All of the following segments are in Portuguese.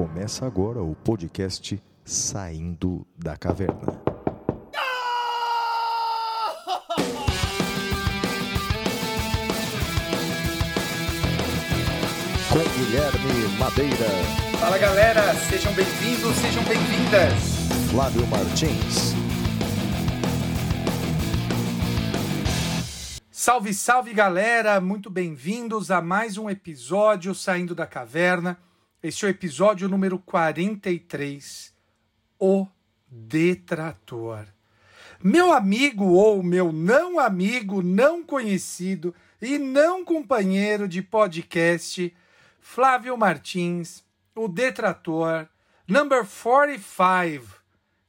Começa agora o podcast Saindo da Caverna. Com Guilherme Madeira, Fala galera, sejam bem-vindos, sejam bem-vindas. Flávio Martins, Salve, salve galera, muito bem-vindos a mais um episódio Saindo da Caverna. Este é o episódio número 43, O Detrator. Meu amigo ou meu não amigo, não conhecido e não companheiro de podcast, Flávio Martins, o Detrator, number 45.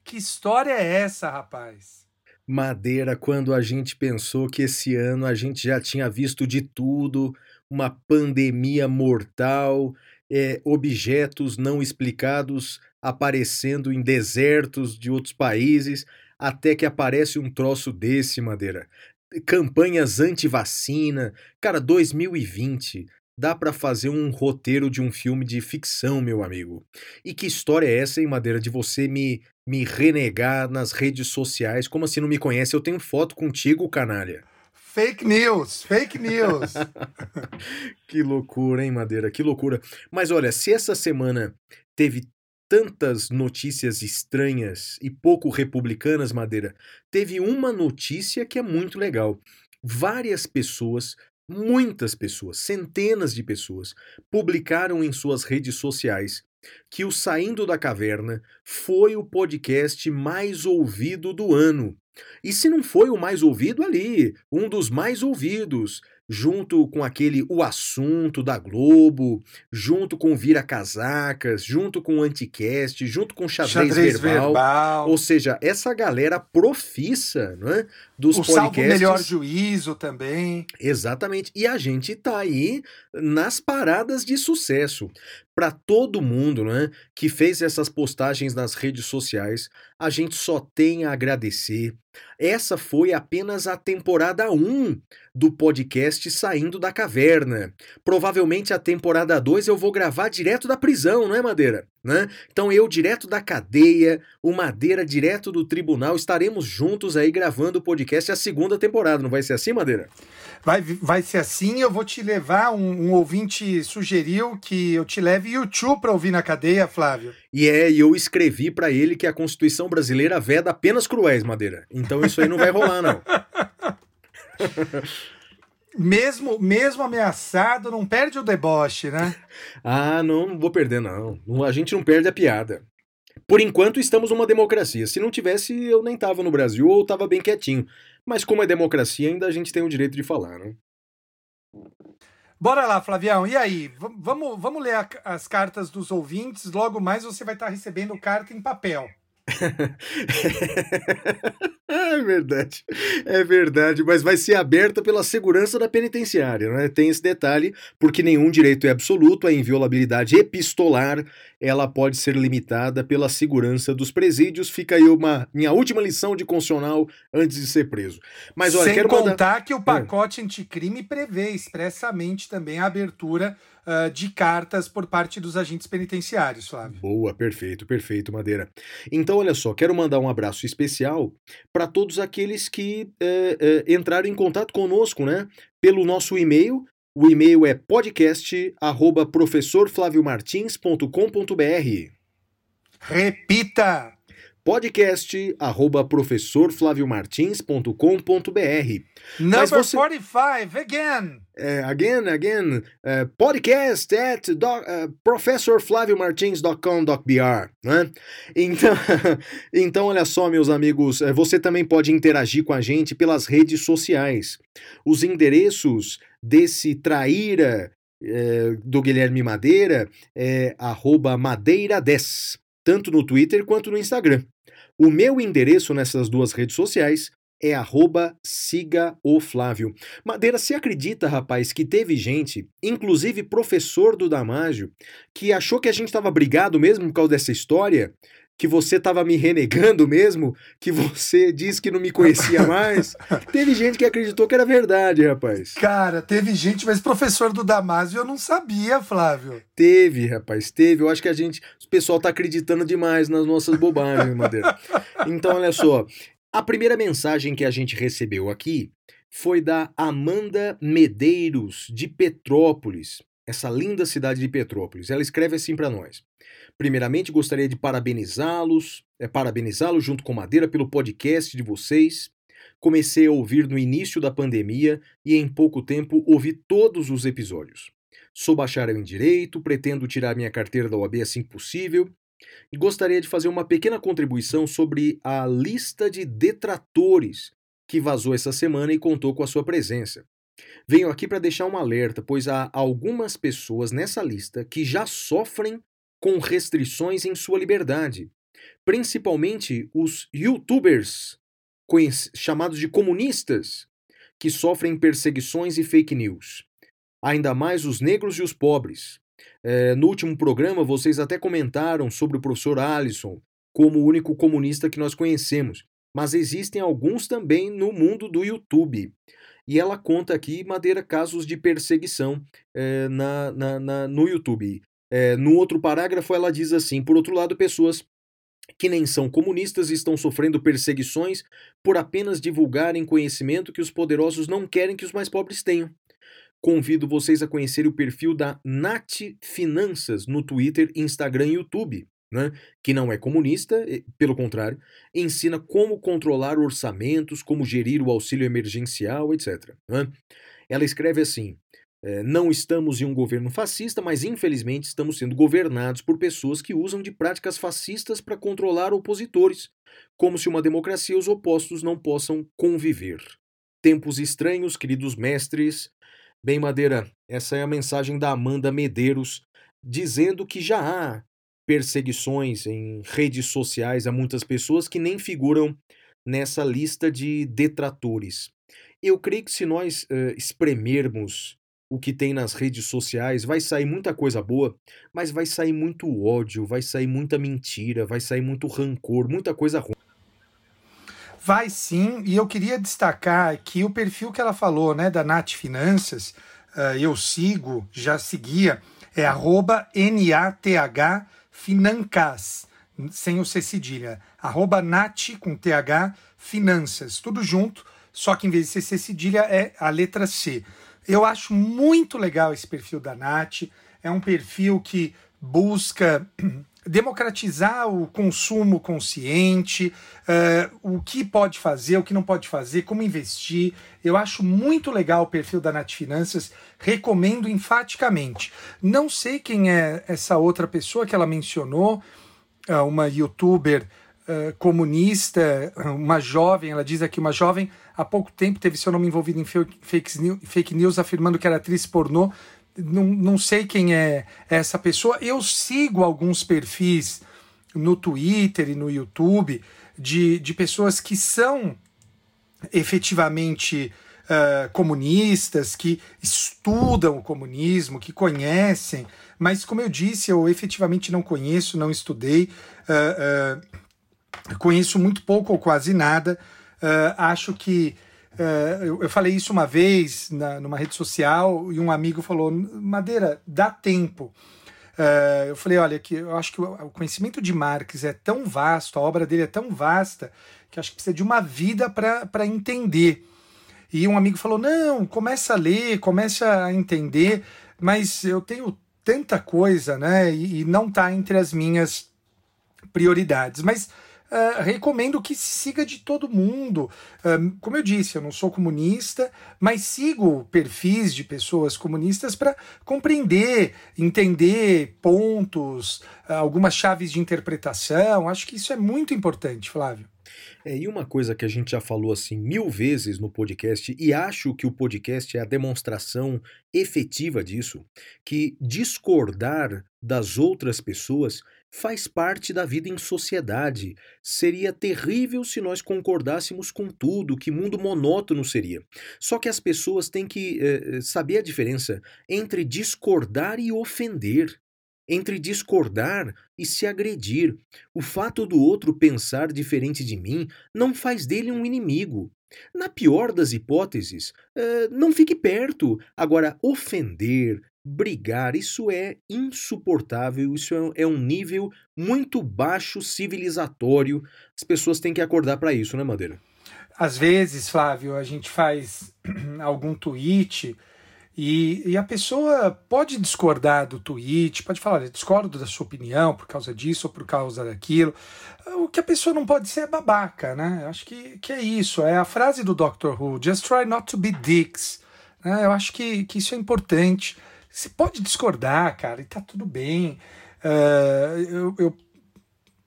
Que história é essa, rapaz? Madeira, quando a gente pensou que esse ano a gente já tinha visto de tudo, uma pandemia mortal, é, objetos não explicados aparecendo em desertos de outros países, até que aparece um troço desse, Madeira. Campanhas anti-vacina. Cara, 2020. Dá pra fazer um roteiro de um filme de ficção, meu amigo. E que história é essa, hein, Madeira, de você me, me renegar nas redes sociais? Como assim não me conhece? Eu tenho foto contigo, canalha. Fake news, fake news. Que loucura, hein, Madeira? Que loucura. Mas olha, se essa semana teve tantas notícias estranhas e pouco republicanas, Madeira, teve uma notícia que é muito legal. Várias pessoas, muitas pessoas, centenas de pessoas, publicaram em suas redes sociais que o Saindo da Caverna foi o podcast mais ouvido do ano. E se não foi o mais ouvido ali, um dos mais ouvidos, junto com aquele O Assunto da Globo, junto com Vira Casacas, junto com o Anticast, junto com Xadrez, Xadrez verbal. verbal. Ou seja, essa galera profissa não é? dos o podcasts. melhor juízo também. Exatamente. E a gente tá aí nas paradas de sucesso. Para todo mundo né, que fez essas postagens nas redes sociais, a gente só tem a agradecer. Essa foi apenas a temporada 1 do podcast Saindo da Caverna. Provavelmente a temporada 2 eu vou gravar direto da prisão, não é, Madeira? Né? Então eu direto da cadeia, o Madeira direto do tribunal, estaremos juntos aí gravando o podcast a segunda temporada, não vai ser assim, Madeira? Vai, vai ser assim, eu vou te levar, um, um ouvinte sugeriu que eu te leve YouTube para ouvir na cadeia, Flávio. E é, e eu escrevi pra ele que a Constituição brasileira veda apenas cruéis, Madeira. Então isso aí não vai rolar, não. Mesmo, mesmo ameaçado, não perde o deboche, né? Ah, não, não vou perder, não. A gente não perde a piada. Por enquanto, estamos numa democracia. Se não tivesse, eu nem tava no Brasil ou tava bem quietinho. Mas como é democracia, ainda a gente tem o direito de falar, né? Bora lá, Flavião. E aí? V- vamos, vamos ler a- as cartas dos ouvintes. Logo mais você vai estar recebendo carta em papel. é verdade, é verdade, mas vai ser aberta pela segurança da penitenciária, né? Tem esse detalhe, porque nenhum direito é absoluto, a inviolabilidade epistolar, ela pode ser limitada pela segurança dos presídios. Fica aí uma minha última lição de constitucional antes de ser preso. Mas olha, Sem quero contar mandar... que o pacote anticrime prevê expressamente também a abertura ah, de cartas por parte dos agentes penitenciários, Flávio. Boa, perfeito, perfeito, Madeira. Então, olha só, quero mandar um abraço especial para todos aqueles que eh, eh, entraram em contato conosco, né? Pelo nosso e-mail. O e-mail é podcast@professorflaviomartins.com.br. Repita! Podcast arroba professorflaviomartins.com.br. Number você- 45, again! É, again, again, é, podcast at do, é, professorflaviomartins.com.br, né? Então, então, olha só, meus amigos, é, você também pode interagir com a gente pelas redes sociais. Os endereços desse traíra é, do Guilherme Madeira é arroba madeira10, tanto no Twitter quanto no Instagram. O meu endereço nessas duas redes sociais é arroba siga o Flávio. Madeira, você acredita, rapaz, que teve gente, inclusive professor do Damásio, que achou que a gente estava brigado mesmo por causa dessa história? Que você tava me renegando mesmo, que você disse que não me conhecia mais. teve gente que acreditou que era verdade, rapaz. Cara, teve gente, mas professor do Damásio eu não sabia, Flávio. Teve, rapaz, teve. Eu acho que a gente, o pessoal tá acreditando demais nas nossas bobagens, Madeira. Então, olha só, a primeira mensagem que a gente recebeu aqui foi da Amanda Medeiros, de Petrópolis, essa linda cidade de Petrópolis. Ela escreve assim para nós. Primeiramente, gostaria de parabenizá-los, é, parabenizá-los junto com Madeira pelo podcast de vocês. Comecei a ouvir no início da pandemia e em pouco tempo ouvi todos os episódios. Sou bacharel em Direito, pretendo tirar minha carteira da OAB assim que possível e gostaria de fazer uma pequena contribuição sobre a lista de detratores que vazou essa semana e contou com a sua presença. Venho aqui para deixar um alerta, pois há algumas pessoas nessa lista que já sofrem com restrições em sua liberdade, principalmente os youtubers, chamados de comunistas, que sofrem perseguições e fake news. Ainda mais os negros e os pobres. É, no último programa, vocês até comentaram sobre o professor Alisson como o único comunista que nós conhecemos mas existem alguns também no mundo do YouTube. E ela conta aqui, Madeira, casos de perseguição é, na, na, na, no YouTube. É, no outro parágrafo, ela diz assim: por outro lado, pessoas que nem são comunistas estão sofrendo perseguições por apenas divulgarem conhecimento que os poderosos não querem que os mais pobres tenham. Convido vocês a conhecer o perfil da Nat Finanças no Twitter, Instagram e YouTube né, que não é comunista, pelo contrário, ensina como controlar orçamentos, como gerir o auxílio emergencial, etc. Né? Ela escreve assim: não estamos em um governo fascista, mas infelizmente estamos sendo governados por pessoas que usam de práticas fascistas para controlar opositores, como se uma democracia os opostos não possam conviver. Tempos estranhos, queridos mestres. Bem, Madeira, essa é a mensagem da Amanda Medeiros, dizendo que já há perseguições em redes sociais a muitas pessoas que nem figuram nessa lista de detratores. Eu creio que se nós uh, espremermos o que tem nas redes sociais, vai sair muita coisa boa, mas vai sair muito ódio, vai sair muita mentira, vai sair muito rancor, muita coisa ruim. Vai sim, e eu queria destacar aqui o perfil que ela falou, né, da Nath Finanças, uh, eu sigo, já seguia, é arroba N-A-T-H Financas, sem o C cedilha, arroba Nat com TH Finanças, tudo junto, só que em vez de ser C cedilha é a letra C. Eu acho muito legal esse perfil da Nath, é um perfil que busca democratizar o consumo consciente, uh, o que pode fazer, o que não pode fazer, como investir. Eu acho muito legal o perfil da Nath Finanças, recomendo enfaticamente. Não sei quem é essa outra pessoa que ela mencionou, uh, uma youtuber uh, comunista, uma jovem, ela diz aqui, uma jovem há pouco tempo teve seu nome envolvido em fake news, fake news afirmando que era atriz pornô não, não sei quem é essa pessoa. Eu sigo alguns perfis no Twitter e no YouTube de, de pessoas que são efetivamente uh, comunistas, que estudam o comunismo, que conhecem, mas como eu disse, eu efetivamente não conheço, não estudei, uh, uh, conheço muito pouco ou quase nada. acho que é, eu, eu, falei isso uma vez na, numa rede social e um amigo falou: Madeira, dá tempo. É, eu falei: olha, que eu acho que o, o, conhecimento de Marx é tão vasto, a obra dele é tão vasta, que acho que precisa de uma vida para entender. E um amigo falou: não, começa a ler, começa a entender, mas eu tenho tanta coisa, né? E, e não está entre as minhas prioridades. Mas Uh, recomendo que se siga de todo mundo. Uh, como eu disse, eu não sou comunista, mas sigo perfis de pessoas comunistas para compreender, entender pontos, uh, algumas chaves de interpretação. Acho que isso é muito importante, Flávio. É, e uma coisa que a gente já falou assim mil vezes no podcast, e acho que o podcast é a demonstração efetiva disso, que discordar das outras pessoas faz parte da vida em sociedade. Seria terrível se nós concordássemos com tudo, que mundo monótono seria. Só que as pessoas têm que eh, saber a diferença entre discordar e ofender entre discordar e se agredir. O fato do outro pensar diferente de mim não faz dele um inimigo. Na pior das hipóteses, uh, não fique perto. Agora, ofender, brigar, isso é insuportável, isso é, é um nível muito baixo civilizatório. As pessoas têm que acordar para isso, né, Madeira? Às vezes, Flávio, a gente faz algum tweet e, e, a pessoa pode discordar do tweet, pode falar, discordo da sua opinião por causa disso ou por causa daquilo. O que a pessoa não pode ser é babaca, né? Acho que, que é isso. É a frase do Doctor Who: just try not to be dicks. Né? Eu acho que, que isso é importante. Você pode discordar, cara, e tá tudo bem. Uh, eu, eu,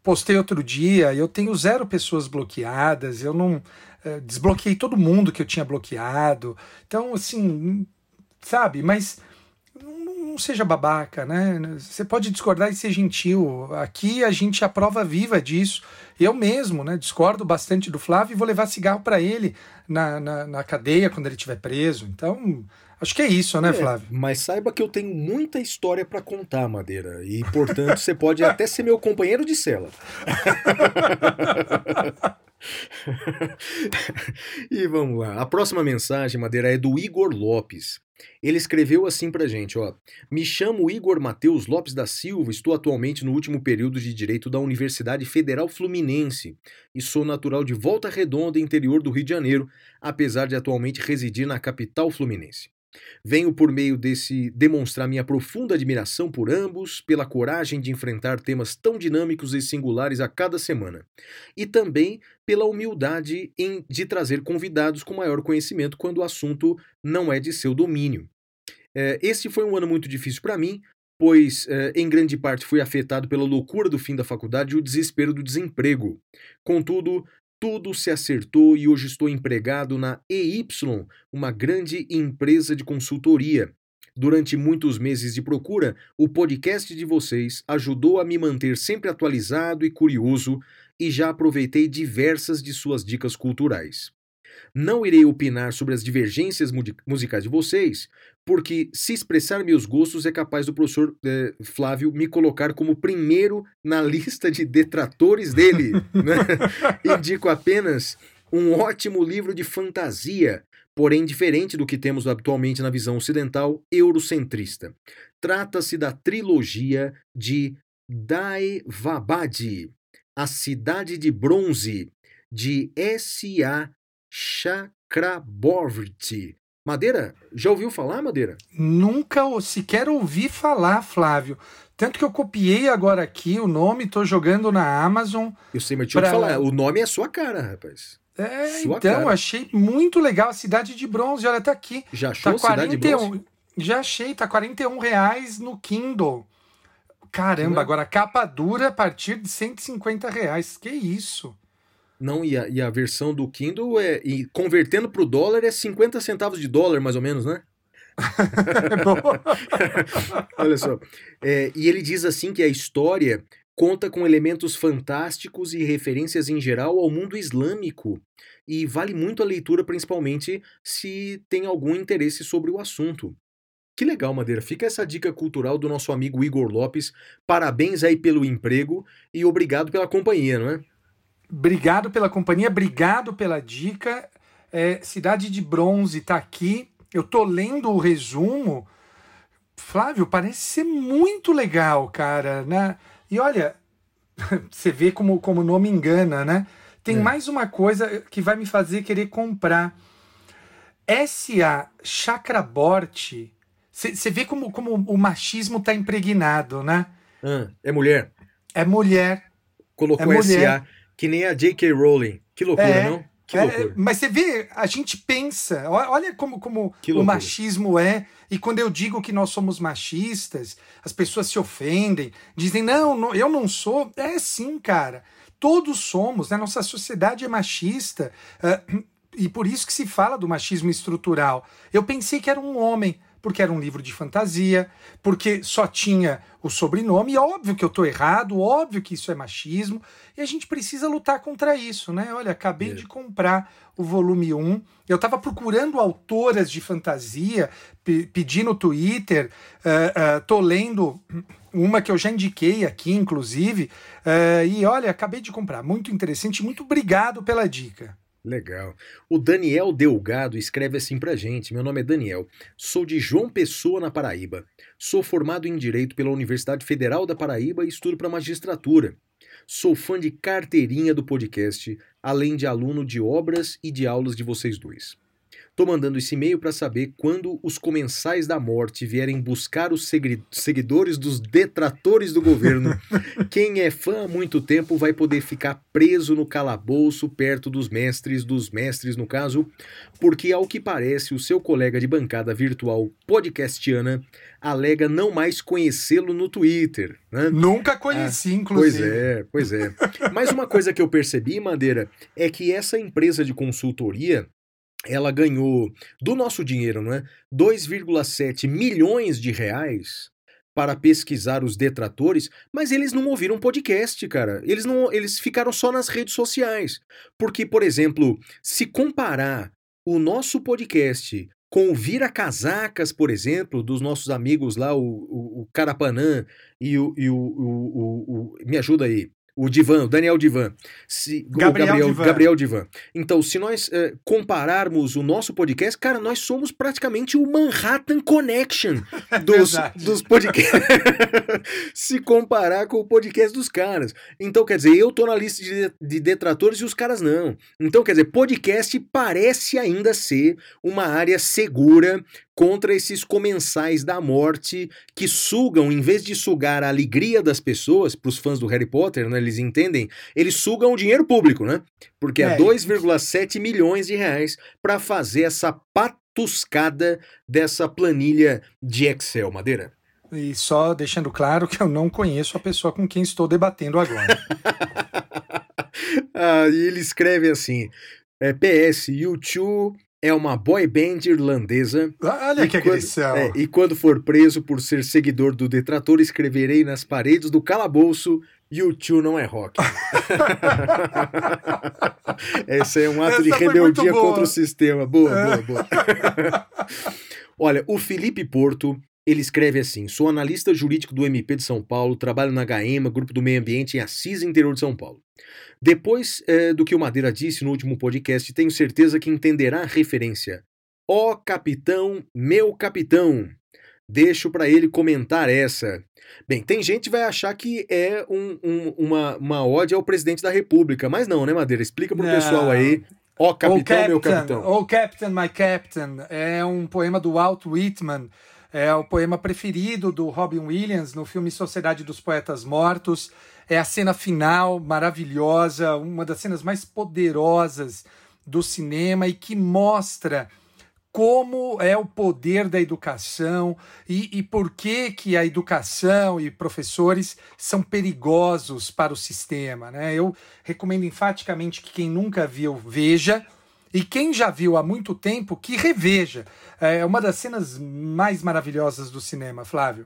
postei outro dia, eu tenho zero pessoas bloqueadas, eu não uh, desbloqueei todo mundo que eu tinha bloqueado. Então, assim, sabe? Mas não, seja babaca, né? Você pode discordar e ser gentil. Aqui a gente é a prova viva disso. Eu mesmo, né? Discordo bastante do Flávio e vou levar cigarro para ele na, na, na cadeia quando ele estiver preso. Então Acho que é isso, né, é, Flávio? Mas saiba que eu tenho muita história para contar, Madeira. E, portanto, você pode até ser meu companheiro de cela. e vamos lá. A próxima mensagem, Madeira, é do Igor Lopes. Ele escreveu assim pra gente, ó. Me chamo Igor Mateus Lopes da Silva, estou atualmente no último período de Direito da Universidade Federal Fluminense e sou natural de Volta Redonda, interior do Rio de Janeiro, apesar de atualmente residir na capital fluminense. Venho por meio desse demonstrar minha profunda admiração por ambos, pela coragem de enfrentar temas tão dinâmicos e singulares a cada semana, e também pela humildade em, de trazer convidados com maior conhecimento quando o assunto não é de seu domínio. É, foi um ano muito difícil para mim, pois é, em grande parte fui afetado pela loucura do fim da faculdade e o desespero do desemprego. Contudo, tudo se acertou e hoje estou empregado na EY, uma grande empresa de consultoria. Durante muitos meses de procura, o podcast de vocês ajudou a me manter sempre atualizado e curioso e já aproveitei diversas de suas dicas culturais. Não irei opinar sobre as divergências musicais de vocês, porque se expressar meus gostos é capaz do professor eh, Flávio me colocar como primeiro na lista de detratores dele. Né? Indico apenas um ótimo livro de fantasia, porém diferente do que temos habitualmente na visão ocidental eurocentrista. Trata-se da trilogia de Daevabad, A Cidade de Bronze, de S.A. Chakraborty. Madeira, já ouviu falar, Madeira? Nunca sequer ouvi falar, Flávio. Tanto que eu copiei agora aqui o nome, tô jogando na Amazon. Eu sei, mas deixa pra... eu te falar, o nome é sua cara, rapaz. É, sua então, cara. achei muito legal. A Cidade de Bronze, olha, tá aqui. Já achou tá 41, Cidade de Bronze? Já achei, tá 41 reais no Kindle. Caramba, agora capa dura a partir de 150 reais. Que isso? Não, e a, e a versão do Kindle é. E convertendo para o dólar é 50 centavos de dólar, mais ou menos, né? Olha só. É, e ele diz assim que a história conta com elementos fantásticos e referências em geral ao mundo islâmico. E vale muito a leitura, principalmente se tem algum interesse sobre o assunto. Que legal, Madeira. Fica essa dica cultural do nosso amigo Igor Lopes. Parabéns aí pelo emprego e obrigado pela companhia, não é? Obrigado pela companhia, obrigado pela dica. É, Cidade de Bronze está aqui. Eu tô lendo o resumo. Flávio, parece ser muito legal, cara, né? E olha, você vê como, como o nome engana, né? Tem é. mais uma coisa que vai me fazer querer comprar. S.A. Chakraborty. Você vê como, como o machismo tá impregnado, né? Ah, é mulher. É mulher. Colocou é S.A. Que nem a J.K. Rowling. Que loucura, é, não? Que é, mas você vê, a gente pensa, olha como, como o machismo é, e quando eu digo que nós somos machistas, as pessoas se ofendem, dizem, não, não eu não sou. É sim, cara. Todos somos, né? Nossa sociedade é machista, uh, e por isso que se fala do machismo estrutural. Eu pensei que era um homem, porque era um livro de fantasia, porque só tinha o sobrenome, e óbvio que eu estou errado, óbvio que isso é machismo, e a gente precisa lutar contra isso, né? Olha, acabei é. de comprar o volume 1, eu estava procurando autoras de fantasia, pedi no Twitter, uh, uh, tô lendo uma que eu já indiquei aqui, inclusive, uh, e olha, acabei de comprar, muito interessante, muito obrigado pela dica. Legal. O Daniel Delgado escreve assim pra gente: Meu nome é Daniel, sou de João Pessoa, na Paraíba. Sou formado em Direito pela Universidade Federal da Paraíba e estudo para magistratura. Sou fã de carteirinha do podcast, além de aluno de obras e de aulas de vocês dois. Tô mandando esse e-mail para saber quando os comensais da morte vierem buscar os seguidores dos detratores do governo. Quem é fã há muito tempo vai poder ficar preso no calabouço perto dos mestres, dos mestres no caso, porque ao que parece o seu colega de bancada virtual podcastiana alega não mais conhecê-lo no Twitter. Né? Nunca conheci, ah, inclusive. Pois é, pois é. Mas uma coisa que eu percebi, Madeira, é que essa empresa de consultoria ela ganhou do nosso dinheiro, não é? 2,7 milhões de reais para pesquisar os detratores, mas eles não ouviram podcast, cara. Eles não, eles ficaram só nas redes sociais. Porque, por exemplo, se comparar o nosso podcast com o Vira Casacas, por exemplo, dos nossos amigos lá, o, o, o Carapanã e o, e o, o, o, Me ajuda aí. O Divan, o Daniel Divan. Se, Gabriel, Gabriel, Divan. Gabriel Divan. Então, se nós é, compararmos o nosso podcast, cara, nós somos praticamente o Manhattan Connection dos, dos podcasts. se comparar com o podcast dos caras. Então, quer dizer, eu tô na lista de, de detratores e os caras não. Então, quer dizer, podcast parece ainda ser uma área segura contra esses comensais da morte que sugam, em vez de sugar a alegria das pessoas, para os fãs do Harry Potter, né, eles entendem, eles sugam o dinheiro público, né? Porque é, é 2,7 milhões de reais para fazer essa patuscada dessa planilha de Excel, Madeira. E só deixando claro que eu não conheço a pessoa com quem estou debatendo agora. ah, e ele escreve assim: é, PS, YouTube é uma boy band irlandesa. Olha que agressão. É, e quando for preso por ser seguidor do detrator, escreverei nas paredes do calabouço YouTube não é rock. Esse é um ato Essa de rebeldia contra o sistema. Boa, boa, boa. Olha, o Felipe Porto, ele escreve assim: sou analista jurídico do MP de São Paulo, trabalho na HEMA, Grupo do Meio Ambiente em Assis, interior de São Paulo. Depois é, do que o Madeira disse no último podcast, tenho certeza que entenderá a referência. Ó oh, capitão, meu capitão. Deixo para ele comentar essa. Bem, tem gente que vai achar que é um, um, uma, uma ode ao presidente da República, mas não, né, Madeira? Explica pro não. pessoal aí. Ó oh, capitão, oh, captain, meu capitão. Ó oh, captain, my captain. É um poema do Walt Whitman. É o poema preferido do Robin Williams no filme Sociedade dos Poetas Mortos. É a cena final maravilhosa, uma das cenas mais poderosas do cinema e que mostra como é o poder da educação e, e por que, que a educação e professores são perigosos para o sistema. Né? Eu recomendo enfaticamente que quem nunca viu, veja. E quem já viu há muito tempo, que reveja. É uma das cenas mais maravilhosas do cinema, Flávio.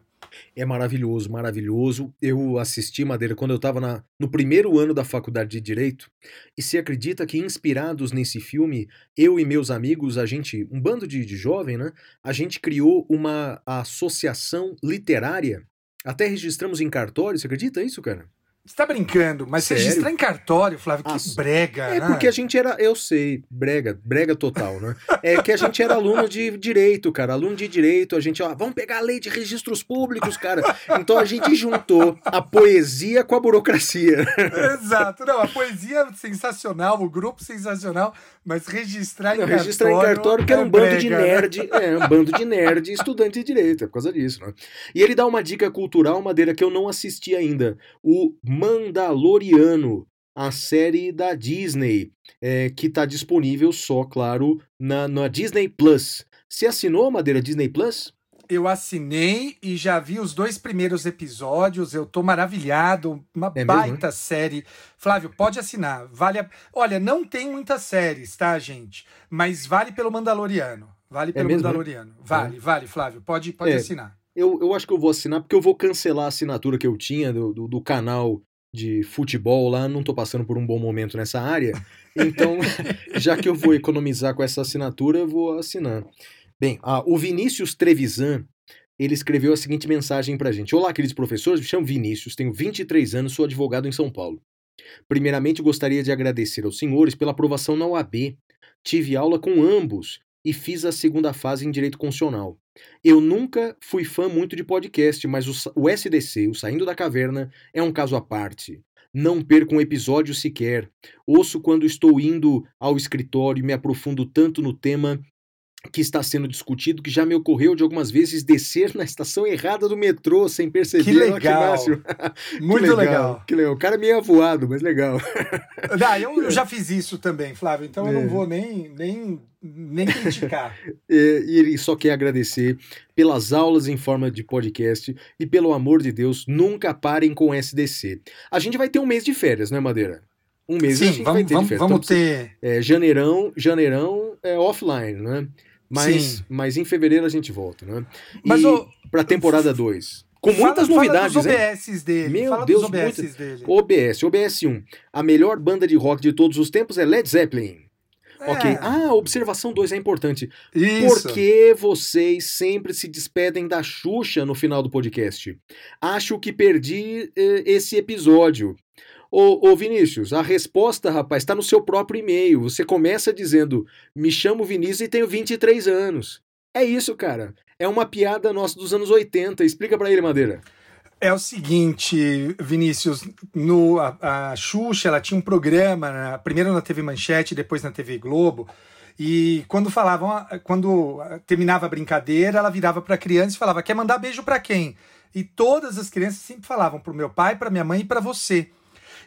É maravilhoso, maravilhoso. Eu assisti Madeira quando eu estava no primeiro ano da faculdade de Direito, e se acredita que, inspirados nesse filme, eu e meus amigos, a gente, um bando de, de jovem, né? A gente criou uma associação literária. Até registramos em cartório, você acredita isso, cara? Você tá brincando, mas Sério? registrar em cartório, Flávio, que ah, brega. É né? porque a gente era, eu sei, brega, brega total, né? É que a gente era aluno de direito, cara, aluno de direito, a gente, ó, vamos pegar a lei de registros públicos, cara. Então a gente juntou a poesia com a burocracia. Exato, não, a poesia sensacional, o grupo sensacional, mas registrar em não, cartório. Registrar em cartório porque é era um brega, bando de né? nerd, né? é, um bando de nerd estudante de direito, é por causa disso, né? E ele dá uma dica cultural, Madeira, que eu não assisti ainda. O Mandaloriano, a série da Disney, é, que está disponível só, claro, na, na Disney Plus. Você assinou a Madeira Disney Plus? Eu assinei e já vi os dois primeiros episódios. Eu tô maravilhado. Uma é baita mesmo, né? série. Flávio, pode assinar. Vale a... Olha, não tem muitas séries, tá, gente? Mas vale pelo Mandaloriano. Vale pelo mesmo, né? Mandaloriano. Vale, vale, Flávio. Pode, pode É. assinar. Eu, eu acho que eu vou assinar, porque eu vou cancelar a assinatura que eu tinha do, do, do canal de futebol lá. Não tô passando por um bom momento nessa área. Então, já que eu vou economizar com essa assinatura, eu vou assinar. Bem, ah, o Vinícius Trevisan, ele escreveu a seguinte mensagem pra gente. Olá, queridos professores, me chamo Vinícius, tenho 23 anos, sou advogado em São Paulo. Primeiramente, gostaria de agradecer aos senhores pela aprovação na UAB. Tive aula com ambos e fiz a segunda fase em Direito Constitucional. Eu nunca fui fã muito de podcast, mas o, o SDC, o Saindo da Caverna, é um caso à parte. Não perco um episódio sequer. Ouço quando estou indo ao escritório e me aprofundo tanto no tema que está sendo discutido que já me ocorreu de algumas vezes descer na estação errada do metrô sem perceber. Que legal. máximo. Muito que legal. Que legal. O cara é meio avoado, mas legal. Ah, eu, eu já fiz isso também, Flávio, então eu É. não vou nem, nem, nem criticar. É, e ele só quer agradecer pelas aulas em forma de podcast e pelo amor de Deus, nunca parem com o SDC. A gente vai ter um mês de férias, né, Madeira? Um mês a Sim, gente vai vamos, ter de vamos, férias. vamos Então, ter. é, janeirão, janeirão é offline, né? Mas, Sim. mas em fevereiro a gente volta, né? Mas, e ô, pra temporada 2. Com muitas fala, novidades, fala dos OBS dele. Meu fala Deus, dos OBS dele. OBS, OBS 1. A melhor banda de rock de todos os tempos é Led Zeppelin. Ok. É, Ah, observação 2 é importante. isso. Por que vocês sempre se despedem da Xuxa no final do podcast? Acho que perdi eh, esse episódio. Ô, ô Vinícius, a resposta, rapaz, está no seu próprio e-mail. Você começa dizendo: Me chamo Vinícius e tenho 23 anos. É isso, cara. É uma piada nossa dos anos 80. Explica pra ele, Madeira. É o seguinte, Vinícius, no, a, a Xuxa, ela tinha um programa, né, primeiro na TV Manchete, depois na TV Globo, e quando falavam, quando terminava a brincadeira, ela virava para a criança e falava: "Quer mandar beijo para quem?" E todas as crianças sempre falavam pro meu pai, para minha mãe e para você.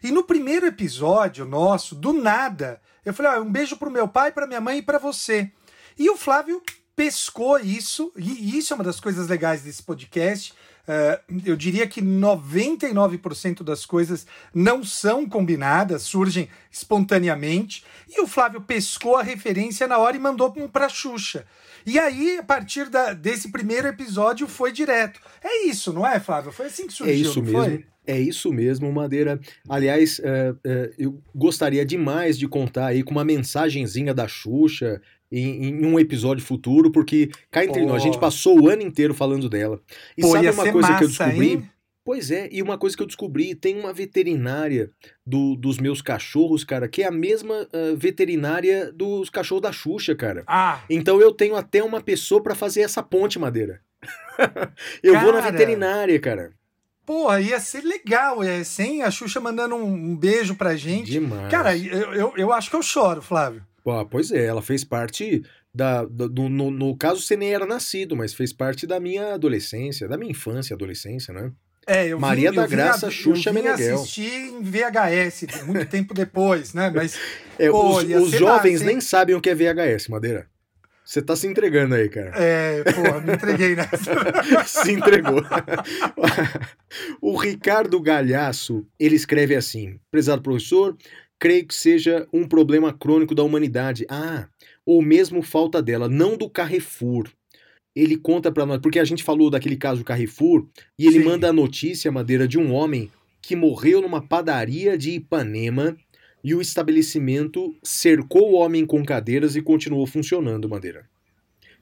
E no primeiro episódio nosso, do nada, eu falei: ah, um beijo pro meu pai, para minha mãe e para você. E o Flávio pescou isso, e isso é uma das coisas legais desse podcast. Eh, eu diria que 99% das coisas não são combinadas, surgem espontaneamente. E o Flávio pescou a referência na hora e mandou um pra Xuxa. E aí, a partir da- desse primeiro episódio, foi direto. É isso, não é, Flávio? Foi assim que surgiu, É isso mesmo. foi? É isso mesmo, Madeira. Aliás, é, é, eu gostaria demais de contar aí com uma mensagenzinha da Xuxa em, em um episódio futuro, porque cá entre Pô. nós, a gente passou o ano inteiro falando dela. E Pô, sabe uma coisa que eu massa, descobri? hein? Pois é, e uma coisa que eu descobri, tem uma veterinária do- dos meus cachorros, cara, que é a mesma ah, veterinária dos cachorros da Xuxa, cara. Ah, Então eu tenho até uma pessoa pra fazer essa ponte, Madeira. eu vou na Cara. veterinária, cara. Porra, ia ser legal, é, sem a Xuxa mandando um, um beijo pra gente. Demais. Cara, eu, eu, eu acho que eu choro, Flávio. Pô, pois é, ela fez parte da. da- do, no, no caso, você nem era nascido, mas fez parte da minha adolescência, da minha infância, adolescência, né? É, eu Maria vim, da eu Graça, a- Xuxa eu Meneghel. assistir em VHS, muito tempo depois, né? Mas É, Pô, os os jovens hein? nem sabem o que é VHS, Madeira. Você tá se entregando aí, cara. É, porra, me entreguei nessa. se entregou. o Ricardo Galhaço, ele escreve assim: Prezado professor, creio que seja um problema crônico da humanidade. Ah, ou mesmo falta dela, não do Carrefour. Ele conta pra nós, porque a gente falou daquele caso do Carrefour, e ele Sim. manda a notícia, Madeira, de um homem que morreu numa padaria de Ipanema e o estabelecimento cercou o homem com cadeiras e continuou funcionando, Madeira.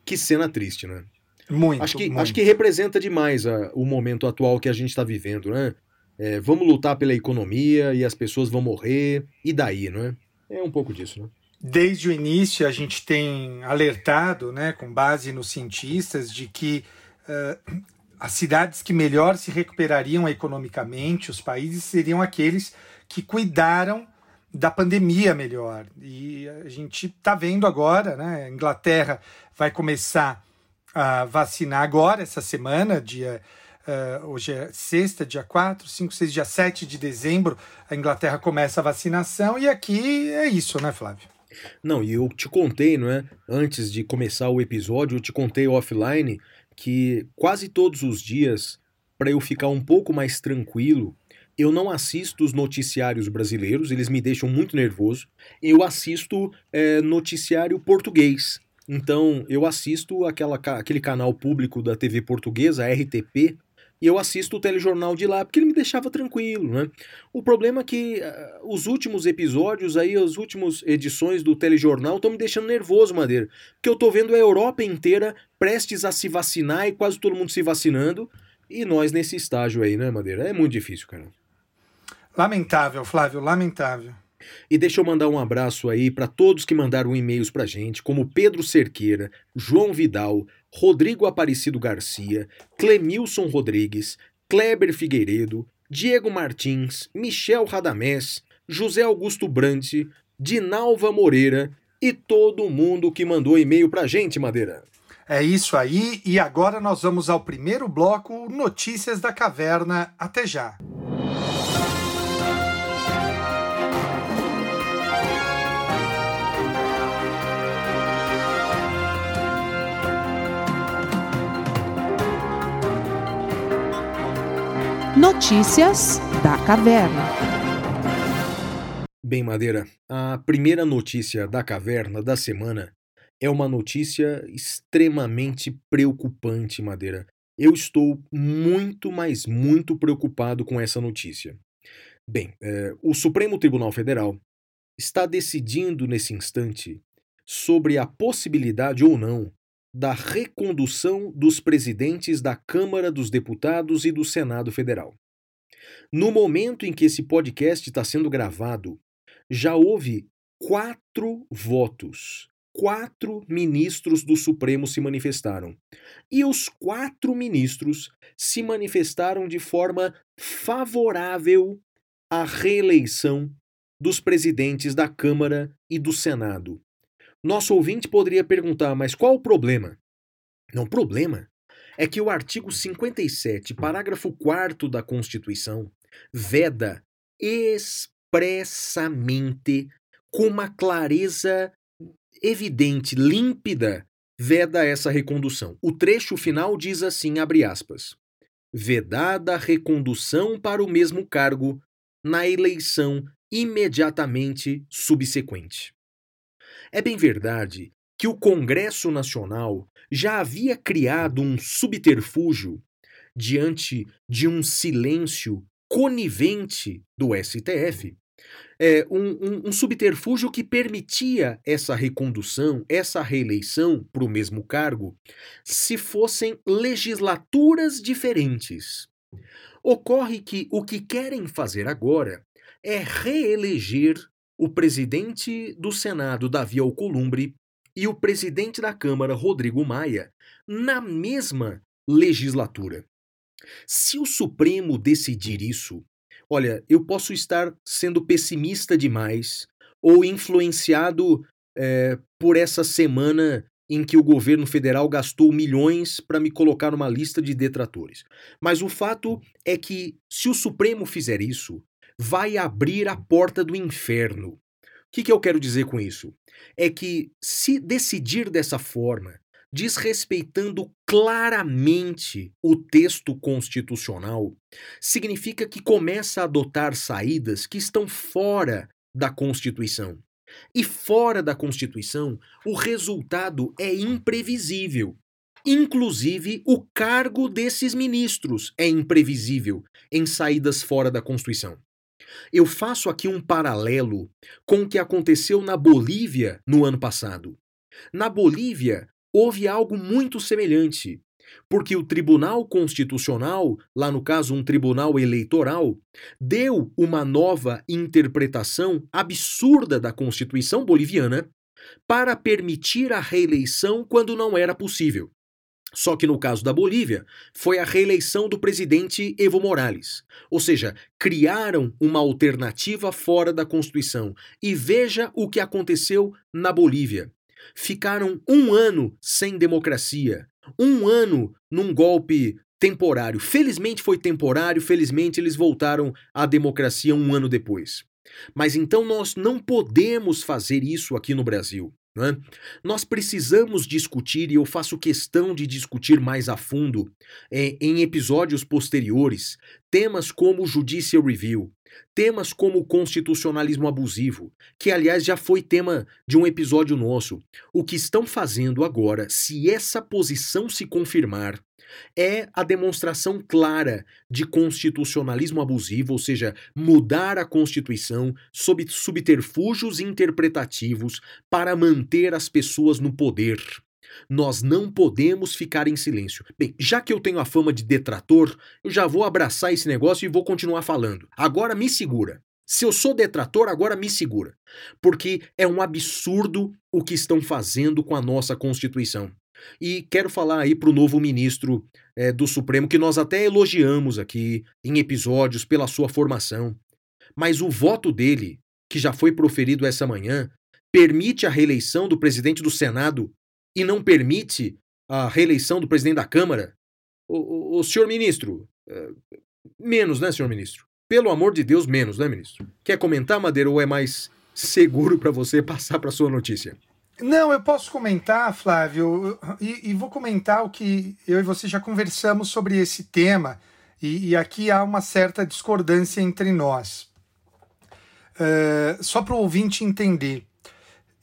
Que cena triste, né? Muito, Acho que, muito. acho que representa demais a- o momento atual que a gente está vivendo, né? É, vamos lutar pela economia e as pessoas vão morrer, e daí, não é? É um pouco disso, né? Desde o início a gente tem alertado, né, com base nos cientistas, de que eh, as cidades que melhor se recuperariam economicamente, os países, seriam aqueles que cuidaram da pandemia melhor. E a gente está vendo agora, né? A Inglaterra vai começar a vacinar agora, essa semana, dia. eh, hoje é sexta, dia 4, 5, 6, dia 7 de dezembro, a Inglaterra começa a vacinação e aqui é isso, né, Flávio? Não, e eu te contei, não é? Antes de começar o episódio, eu te contei offline que quase todos os dias, para eu ficar um pouco mais tranquilo, eu não assisto os noticiários brasileiros, eles me deixam muito nervoso. Eu assisto é, noticiário português. Então eu assisto aquela, aquele canal público da TV portuguesa, RTP, e eu assisto o telejornal de lá, porque ele me deixava tranquilo, né? O problema é que uh, os últimos episódios aí, as últimas edições do telejornal estão me deixando nervoso, Madeira. Porque eu tô vendo a Europa inteira prestes a se vacinar e quase todo mundo se vacinando. E nós nesse estágio aí, né, Madeira? É muito difícil, cara. Lamentável, Flávio, lamentável. E deixa eu mandar um abraço aí para todos que mandaram e-mails pra gente, como Pedro Cerqueira, João Vidal, Rodrigo Aparecido Garcia, Clemilson Rodrigues, Kleber Figueiredo, Diego Martins, Michel Radamés, José Augusto Brandt, Dinalva Moreira e todo mundo que mandou e-mail pra gente, Madeira. É isso aí, e agora nós vamos ao primeiro bloco Notícias da Caverna. Até já! Notícias da Caverna. Bem, Madeira, a primeira notícia da caverna da semana é uma notícia extremamente preocupante, Madeira. Eu estou muito, mas muito preocupado com essa notícia. Bem, é, o Supremo Tribunal Federal está decidindo nesse instante sobre a possibilidade ou não da recondução dos presidentes da Câmara dos Deputados e do Senado Federal. No momento em que esse podcast está sendo gravado, já houve quatro votos. Quatro ministros do Supremo se manifestaram. E os quatro ministros se manifestaram de forma favorável à reeleição dos presidentes da Câmara e do Senado. Nosso ouvinte poderia perguntar, mas qual o problema? Não, o problema é que o artigo 57, parágrafo 4 da Constituição, veda expressamente, com uma clareza evidente, límpida, veda essa recondução. O trecho final diz assim, abre aspas, vedada a recondução para o mesmo cargo na eleição imediatamente subsequente. É bem verdade que o Congresso Nacional já havia criado um subterfúgio diante de um silêncio conivente do STF, é, um, um, um, subterfúgio que permitia essa recondução, essa reeleição para o mesmo cargo, se fossem legislaturas diferentes. Ocorre que o que querem fazer agora é reeleger o presidente do Senado, Davi Alcolumbre, e o presidente da Câmara, Rodrigo Maia, na mesma legislatura. Se o Supremo decidir isso, olha, eu posso estar sendo pessimista demais ou influenciado é, por essa semana em que o governo federal gastou milhões para me colocar numa lista de detratores. Mas o fato é que, se o Supremo fizer isso, vai abrir a porta do inferno. O que, que eu quero dizer com isso? É que, se decidir dessa forma, desrespeitando claramente o texto constitucional, significa que começa a adotar saídas que estão fora da Constituição. E fora da Constituição, o resultado é imprevisível. Inclusive, o cargo desses ministros é imprevisível em saídas fora da Constituição. Eu faço aqui um paralelo com o que aconteceu na Bolívia no ano passado. Na Bolívia, houve algo muito semelhante, porque o Tribunal Constitucional, lá no caso um tribunal eleitoral, deu uma nova interpretação absurda da Constituição boliviana para permitir a reeleição quando não era possível. Só que no caso da Bolívia, foi a reeleição do presidente Evo Morales. Ou seja, criaram uma alternativa fora da Constituição. E veja o que aconteceu na Bolívia. Ficaram um ano sem democracia, um ano num golpe temporário. Felizmente foi temporário, felizmente eles voltaram à democracia um ano depois. Mas então nós não podemos fazer isso aqui no Brasil. É? Nós precisamos discutir, e eu faço questão de discutir mais a fundo é, em episódios posteriores, temas como Judicial Review, Temas como constitucionalismo abusivo, que aliás já foi tema de um episódio nosso. O que estão fazendo agora, se essa posição se confirmar, é a demonstração clara de constitucionalismo abusivo, ou seja, mudar a Constituição sob subterfúgios interpretativos para manter as pessoas no poder. Nós não podemos ficar em silêncio. Bem, já que eu tenho a fama de detrator, eu já vou abraçar esse negócio e vou continuar falando. Agora me segura. Se eu sou detrator, agora me segura. Porque é um absurdo o que estão fazendo com a nossa Constituição. E quero falar aí para o novo ministro é, do Supremo, que nós até elogiamos aqui em episódios pela sua formação. Mas o voto dele, que já foi proferido essa manhã, permite a reeleição do presidente do Senado e não permite a reeleição do presidente da Câmara? O, o, o senhor ministro, é, menos, né, senhor ministro? Pelo amor de Deus, menos, né, ministro? Quer comentar, Madeira, ou é mais seguro para você passar para sua notícia? Não, eu posso comentar, Flávio, e, e, vou comentar o que eu e você já conversamos sobre esse tema, e, e aqui há uma certa discordância entre nós. Uh, só para o ouvinte entender,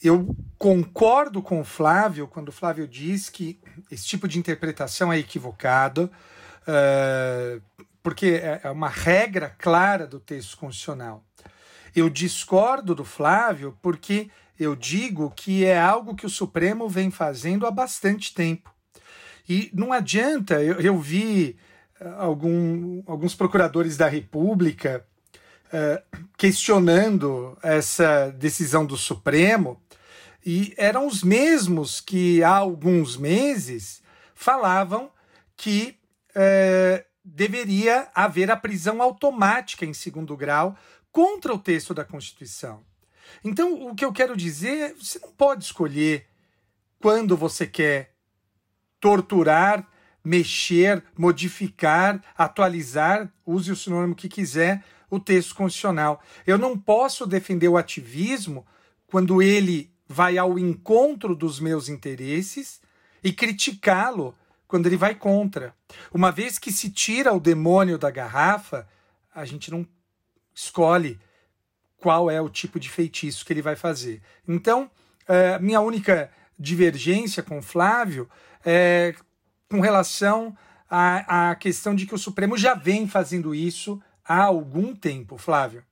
eu concordo com o Flávio quando o Flávio diz que esse tipo de interpretação é equivocado, uh, porque é, é uma regra clara do texto constitucional. Eu discordo do Flávio porque eu digo que é algo que o Supremo vem fazendo há bastante tempo. E não adianta, eu, eu vi uh, algum, alguns procuradores da República uh, questionando essa decisão do Supremo, e eram os mesmos que há alguns meses falavam que uh, deveria haver a prisão automática em segundo grau contra o texto da Constituição. Então, o que eu quero dizer é: você não pode escolher quando você quer torturar, mexer, modificar, atualizar, use o sinônimo que quiser, o texto constitucional. Eu não posso defender o ativismo quando ele vai ao encontro dos meus interesses e criticá-lo quando ele vai contra. Uma vez que se tira o demônio da garrafa, a gente não escolhe qual é o tipo de feitiço que ele vai fazer. Então, é, minha única divergência com Flávio é com relação à, à questão de que o Supremo já vem fazendo isso há algum tempo, Flávio.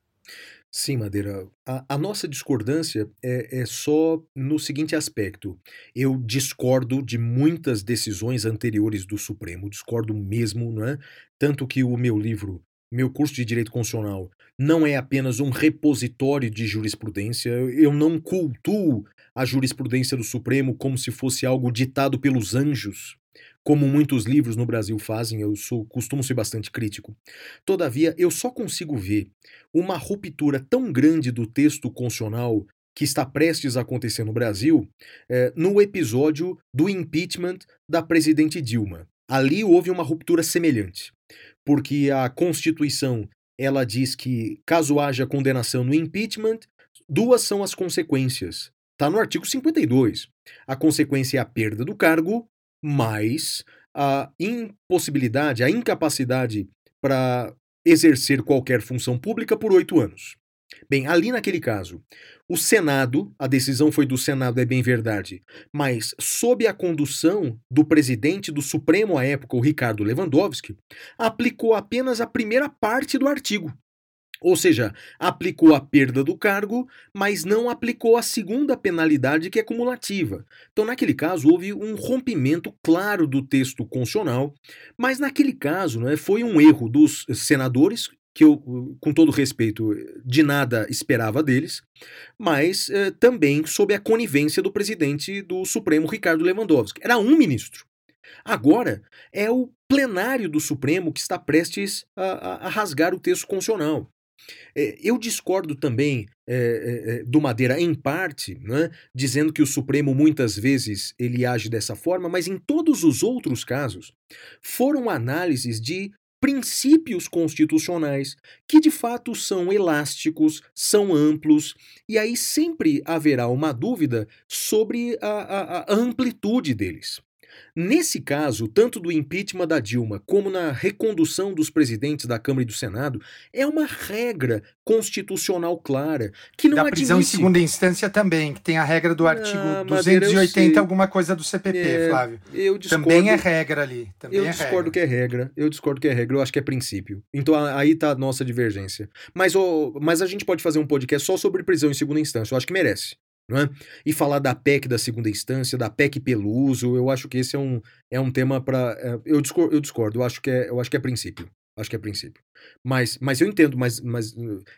Sim, Madeira. A, a, nossa discordância é, é só no seguinte aspecto. Eu discordo de muitas decisões anteriores do Supremo, discordo mesmo, não é? Tanto que o meu livro meu curso de Direito Constitucional não é apenas um repositório de jurisprudência, eu não cultuo a jurisprudência do Supremo como se fosse algo ditado pelos anjos, como muitos livros no Brasil fazem, eu sou, costumo ser bastante crítico. Todavia, eu só consigo ver uma ruptura tão grande do texto constitucional que está prestes a acontecer no Brasil é, no episódio do impeachment da presidente Dilma. Ali houve uma ruptura semelhante porque a Constituição ela diz que caso haja condenação no impeachment, duas são as consequências. Está no artigo 52. A consequência é a perda do cargo, mais a impossibilidade, a incapacidade para exercer qualquer função pública por oito anos. Bem, ali naquele caso, o Senado, a decisão foi do Senado, é bem verdade, mas sob a condução do presidente do Supremo à época, o Ricardo Lewandowski, aplicou apenas a primeira parte do artigo. Ou seja, aplicou a perda do cargo, mas não aplicou a segunda penalidade, que é cumulativa. Então, naquele caso, houve um rompimento claro do texto constitucional, mas naquele caso né, foi um erro dos senadores que eu, com todo respeito, de nada esperava deles, mas eh, também sob a conivência do presidente do Supremo, Ricardo Lewandowski. Era um ministro. Agora é o plenário do Supremo que está prestes a, a, rasgar o texto constitucional. É, eu discordo também é, é, do Madeira em parte, né, dizendo que o Supremo muitas vezes ele age dessa forma, mas em todos os outros casos foram análises de princípios constitucionais que de fato são elásticos, são amplos, e aí sempre haverá uma dúvida sobre a, a, a amplitude deles. Nesse caso, tanto do impeachment da Dilma como na recondução dos presidentes da Câmara e do Senado, é uma regra constitucional clara que não da prisão em admite- segunda instância também, que tem a regra do artigo Ah, Madeira, eu 280, sei. alguma coisa do CPP, É, Flávio. Eu discordo. Também é regra ali. Também Eu é discordo regra. que é regra. Eu discordo que é regra. Eu acho que é princípio. Então aí tá a nossa divergência. Mas, ô, mas a gente pode fazer um podcast só sobre prisão em segunda instância. Eu acho que merece. É? E falar da PEC da segunda instância, da PEC pelo uso, eu acho que esse é um, é um tema para. eu, discordo, eu discordo. Eu acho que é, eu acho que é princípio. Acho que é princípio. Mas, mas eu entendo, mas, mas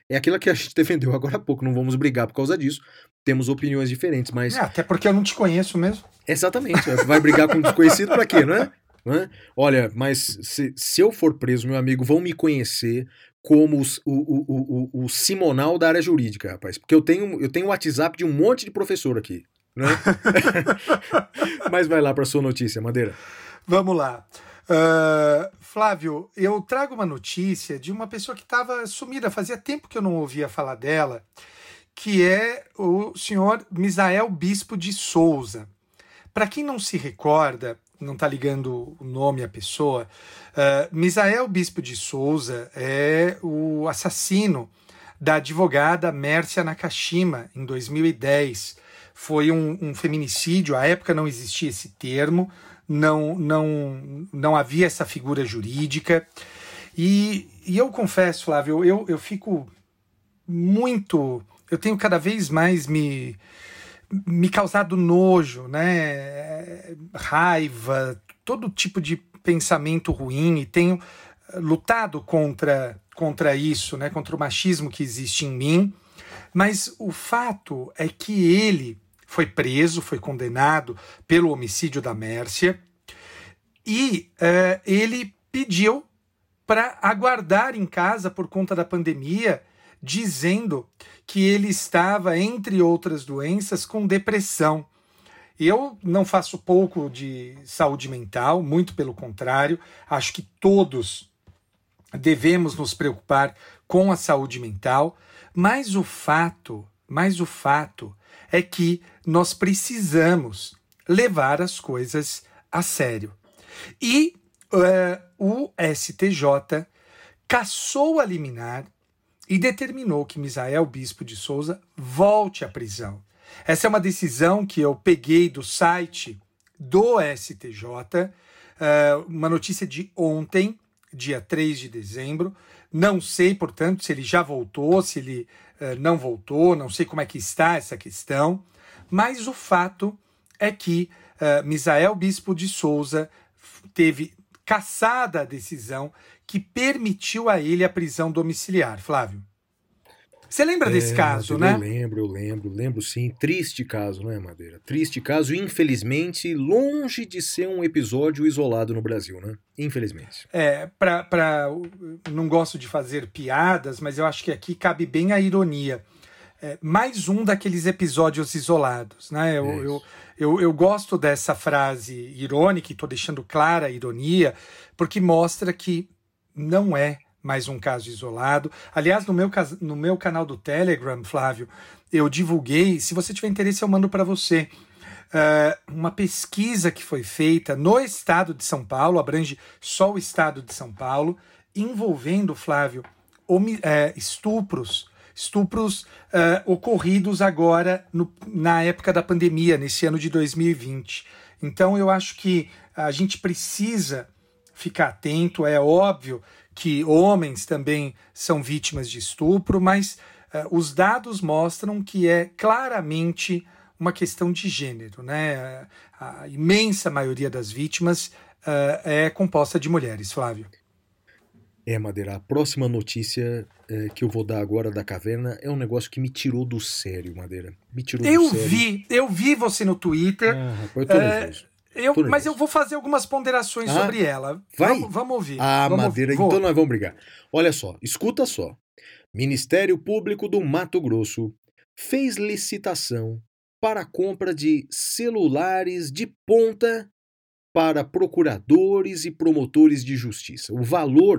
é aquilo que a gente defendeu agora há pouco. Não vamos brigar por causa disso. Temos opiniões diferentes, mas. É, até porque eu não te conheço mesmo. Exatamente. é, Vai brigar com um desconhecido pra quê, não é? Não é? Olha, mas se, se eu for preso, meu amigo, vão me conhecer como os- o, o, o, o, o Simonal da área jurídica, rapaz. Porque eu tenho eu tenho o WhatsApp de um monte de professor aqui. Né? mas vai lá pra sua notícia, Madeira. Vamos lá. Ah, Flávio, eu trago uma notícia de uma pessoa que estava sumida, fazia tempo que eu não ouvia falar dela, que é o senhor Misael Bispo de Souza. Para quem não se recorda, não está ligando o nome à pessoa, ah, Misael Bispo de Souza é o assassino da advogada Mércia Nakashima em 2010. Foi um, um feminicídio, à época não existia esse termo, não, não, não havia essa figura jurídica. E, e eu confesso, Flávio, eu, eu fico muito. Eu tenho cada vez mais me, me causado nojo, né? raiva, todo tipo de pensamento ruim, e tenho eh, lutado contra, contra isso, né? contra o machismo que existe em mim. Mas o fato é que ele foi preso, foi condenado pelo homicídio da Mércia e eh, ele pediu para aguardar em casa por conta da pandemia, dizendo que ele estava, entre outras doenças, com depressão. Eu não faço pouco de saúde mental, muito pelo contrário, acho que todos devemos nos preocupar com a saúde mental, mas o fato, mas o fato é que nós precisamos levar as coisas a sério. E eh, o STJ cassou a liminar e determinou que Misael Bispo de Souza volte à prisão. Essa é uma decisão que eu peguei do site do STJ, eh, uma notícia de ontem, dia 3 de dezembro. Não sei, portanto, se ele já voltou, se ele eh, não voltou, não sei como é que está essa questão, mas o fato é que eh, Misael Bispo de Souza teve cassada a decisão que permitiu a ele a prisão domiciliar. Flávio. Você lembra desse É, caso, Madeira, né? Eu lembro, eu lembro, lembro sim. Triste caso, não é, Madeira? Triste caso, infelizmente, longe de ser um episódio isolado no Brasil, né? Infelizmente. É, pra, pra, não gosto de fazer piadas, mas eu acho que aqui cabe bem a ironia. É, mais um daqueles episódios isolados, né? Eu, eu, eu, eu gosto dessa frase irônica, e estou deixando clara a ironia, porque mostra que não é mais um caso isolado. Aliás, no meu, no meu canal do Telegram, Flávio, eu divulguei. Se você tiver interesse, eu mando para você. eh, uma pesquisa que foi feita no estado de São Paulo, abrange só o estado de São Paulo, envolvendo, Flávio, eh, estupros. Estupros eh, ocorridos agora no- na época da pandemia, nesse ano de 2020. Então, eu acho que a gente precisa ficar atento. É óbvio que homens também são vítimas de estupro, mas eh, os dados mostram que é claramente uma questão de gênero. Né? A imensa maioria das vítimas eh, é composta de mulheres, Flávio. É, Madeira, a próxima notícia é, que eu vou dar agora da caverna é um negócio que me tirou do sério, Madeira. Me tirou Eu do sério. vi, eu vi você no Twitter. Ah, rapaz, eu tô nervoso. Eu, mas eu vou fazer algumas ponderações Ah, sobre ela. vai? Vamos, vamos ouvir. Ah, vamos Madeira. Vou. então nós vamos brigar. Olha só, escuta só. Ministério Público do Mato Grosso fez licitação para a compra de celulares de ponta para procuradores e promotores de justiça. O valor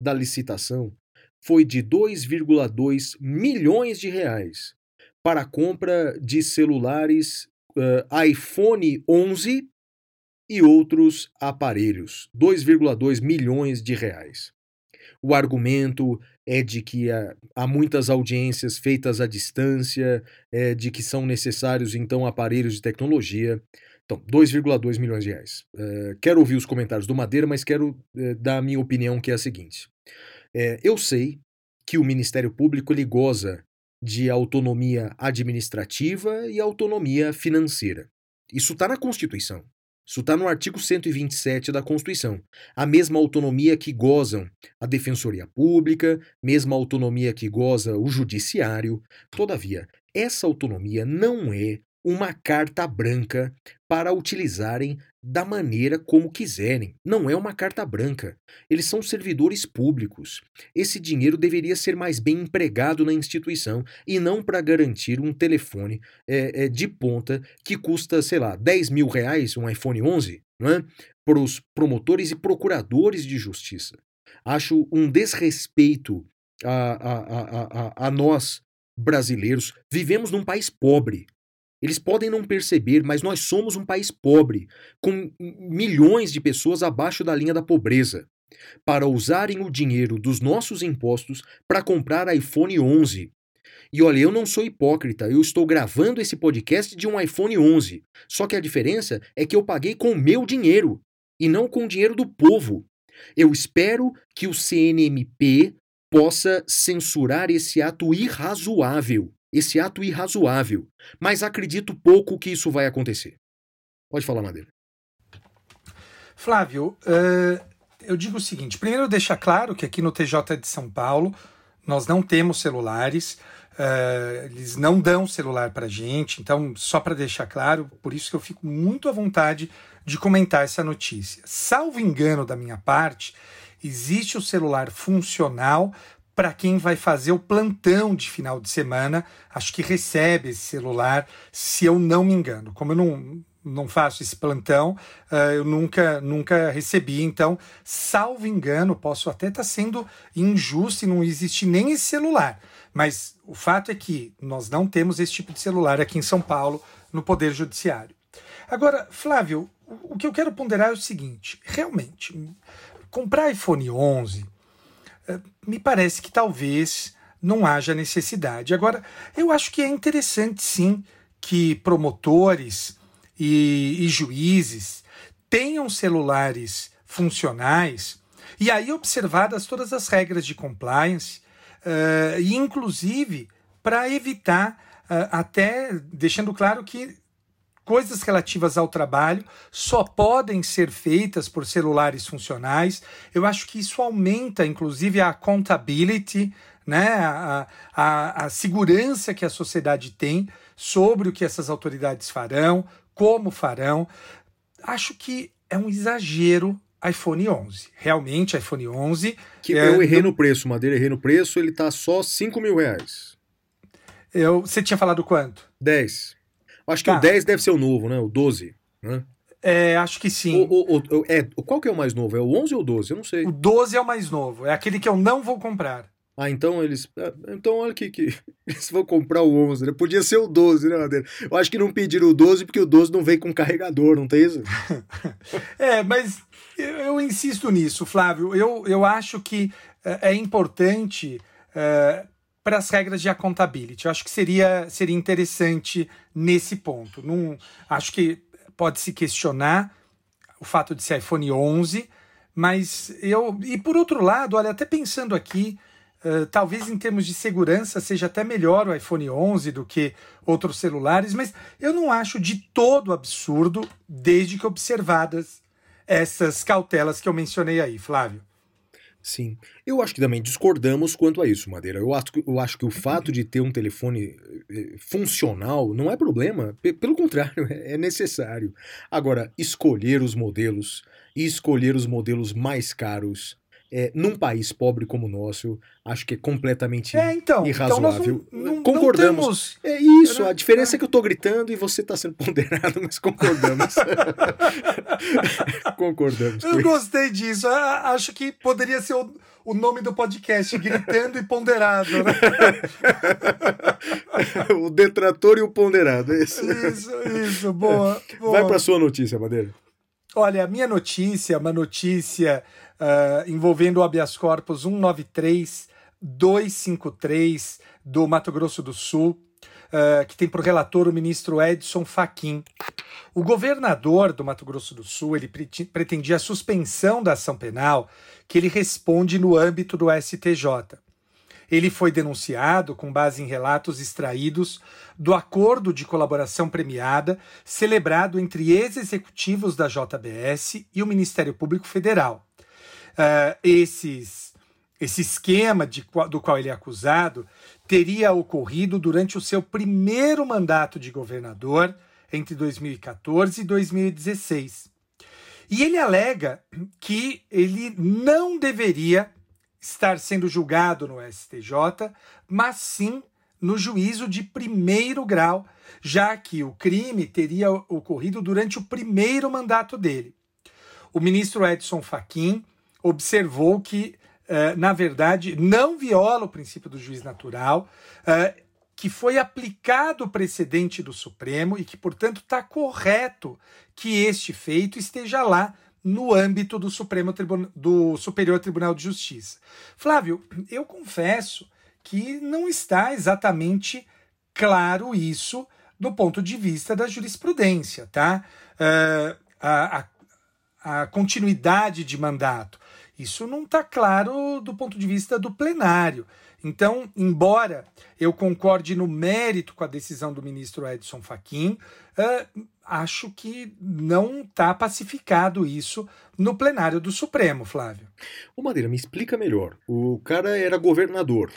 da licitação foi de 2,2 milhões de reais para a compra de celulares eh, iPhone 11 e outros aparelhos, 2,2 milhões de reais. O argumento é de que há, há muitas audiências feitas à distância, é, de que são necessários então aparelhos de tecnologia. Então, 2,2 milhões de reais. É, quero ouvir os comentários do Madeira, mas quero é, dar a minha opinião, que é a seguinte. É, eu sei que o Ministério Público ele goza de autonomia administrativa e autonomia financeira. Isso está na Constituição. Isso está no artigo 127 da Constituição. A mesma autonomia que gozam a Defensoria Pública, mesma autonomia que goza o Judiciário. Todavia, essa autonomia não é uma carta branca para utilizarem da maneira como quiserem. Não é uma carta branca. Eles são servidores públicos. Esse dinheiro deveria ser mais bem empregado na instituição e não para garantir um telefone é, é, de ponta que custa, sei lá, 10 mil reais, um iPhone 11, não é? para os promotores e procuradores de justiça. Acho um desrespeito a, a, a, a, a nós, brasileiros. Vivemos num país pobre. Eles podem não perceber, mas nós somos um país pobre, com milhões de pessoas abaixo da linha da pobreza, para usarem o dinheiro dos nossos impostos para comprar iPhone 11. E olha, eu não sou hipócrita, eu estou gravando esse podcast de um iPhone 11. Só que a diferença é que eu paguei com o meu dinheiro e não com o dinheiro do povo. Eu espero que o CNMP possa censurar esse ato irrazoável esse ato irrazoável, mas acredito pouco que isso vai acontecer. Pode falar, Madeira. Flávio, uh, eu digo o seguinte: primeiro, deixar claro que aqui no TJ de São Paulo nós não temos celulares, uh, eles não dão celular para gente, então, só para deixar claro, por isso que eu fico muito à vontade de comentar essa notícia. Salvo engano da minha parte, existe o celular funcional para quem vai fazer o plantão de final de semana. Acho que recebe esse celular, se eu não me engano. Como eu não, não faço esse plantão, uh, eu nunca, nunca recebi. Então, salvo engano, posso até estar tá sendo injusto e não existe nem esse celular. Mas o fato é que nós não temos esse tipo de celular aqui em São Paulo, no Poder Judiciário. Agora, Flávio, o que eu quero ponderar é o seguinte: realmente, comprar iPhone 11 me parece que talvez não haja necessidade. Agora, eu acho que é interessante sim que promotores e, e juízes tenham celulares funcionais e aí observadas todas as regras de compliance uh, inclusive para evitar uh, até deixando claro que coisas relativas ao trabalho só podem ser feitas por celulares funcionais. Eu acho que isso aumenta, inclusive, a accountability, né? a, a, a segurança que a sociedade tem sobre o que essas autoridades farão, como farão. Acho que é um exagero iPhone 11. Realmente, iPhone 11. Que é, eu errei no preço, Madeira, errei no preço, ele tá só 5 mil reais. Eu, você tinha falado quanto? 10. Acho que tá. o 10 deve ser o novo, né? O 12, né? É, acho que sim. O, o, o, é, qual que é o mais novo? É o 11 ou o 12? Eu não sei. O 12 é o mais novo. É aquele que eu não vou comprar. Ah, então eles. É, então olha que, que eles vão comprar o 11, né? Podia ser o 12, né, Madeira? Eu acho que não pediram o 12 porque o 12 não veio com carregador, não tem isso? é, mas eu, eu, insisto nisso, Flávio. Eu, eu acho que é, é importante. É, para as regras de accountability. Eu acho que seria, seria interessante nesse ponto. Não, acho que pode se questionar o fato de ser iPhone 11, mas eu. E por outro lado, olha, até pensando aqui, uh, talvez em termos de segurança seja até melhor o iPhone 11 do que outros celulares, mas eu não acho de todo absurdo, desde que observadas essas cautelas que eu mencionei aí, Flávio. Sim. Eu acho que também discordamos quanto a isso, Madeira. Eu acho, eu acho que o fato de ter um telefone eh, funcional não é problema. Pelo contrário, é necessário. Agora, escolher os modelos e escolher os modelos mais caros é, num país pobre como o nosso, acho que é completamente é, então, irrazoável. Então não, não, concordamos. Não. É isso, a diferença é que eu tô gritando e você tá sendo ponderado, mas concordamos. concordamos. Eu gostei disso. Acho que poderia ser o, o nome do podcast, Gritando e Ponderado. Né? o detrator e o ponderado, é isso. Isso, isso, boa. boa. Vai pra sua notícia, Madeira. Olha, a minha notícia, uma notícia uh, envolvendo o habeas corpus 193-253 do Mato Grosso do Sul, uh, que tem por relator o ministro Edson Fachin. O governador do Mato Grosso do Sul ele pretendia a suspensão da ação penal que ele responde no âmbito do STJ. Ele foi denunciado com base em relatos extraídos do acordo de colaboração premiada celebrado entre ex-executivos da JBS e o Ministério Público Federal. Uh, esses, esse esquema de, do qual ele é acusado teria ocorrido durante o seu primeiro mandato de governador, entre 2014 e 2016. E ele alega que ele não deveria estar sendo julgado no STJ, mas sim no juízo de primeiro grau, já que o crime teria ocorrido durante o primeiro mandato dele. O ministro Edson Fachin observou que, eh, na verdade, não viola o princípio do juiz natural, eh, que foi aplicado o precedente do Supremo e que, portanto, está correto que este feito esteja lá no âmbito do Supremo Tribunal, do Superior Tribunal de Justiça. Flávio, eu confesso que não está exatamente claro isso do ponto de vista da jurisprudência, tá? Uh, a, a, a continuidade de mandato. Isso não está claro do ponto de vista do plenário. Então, embora eu concorde no mérito com a decisão do ministro Edson Fachin, uh, acho que não está pacificado isso no plenário do Supremo, Flávio. Ô Madeira, me explica melhor. O cara era governador,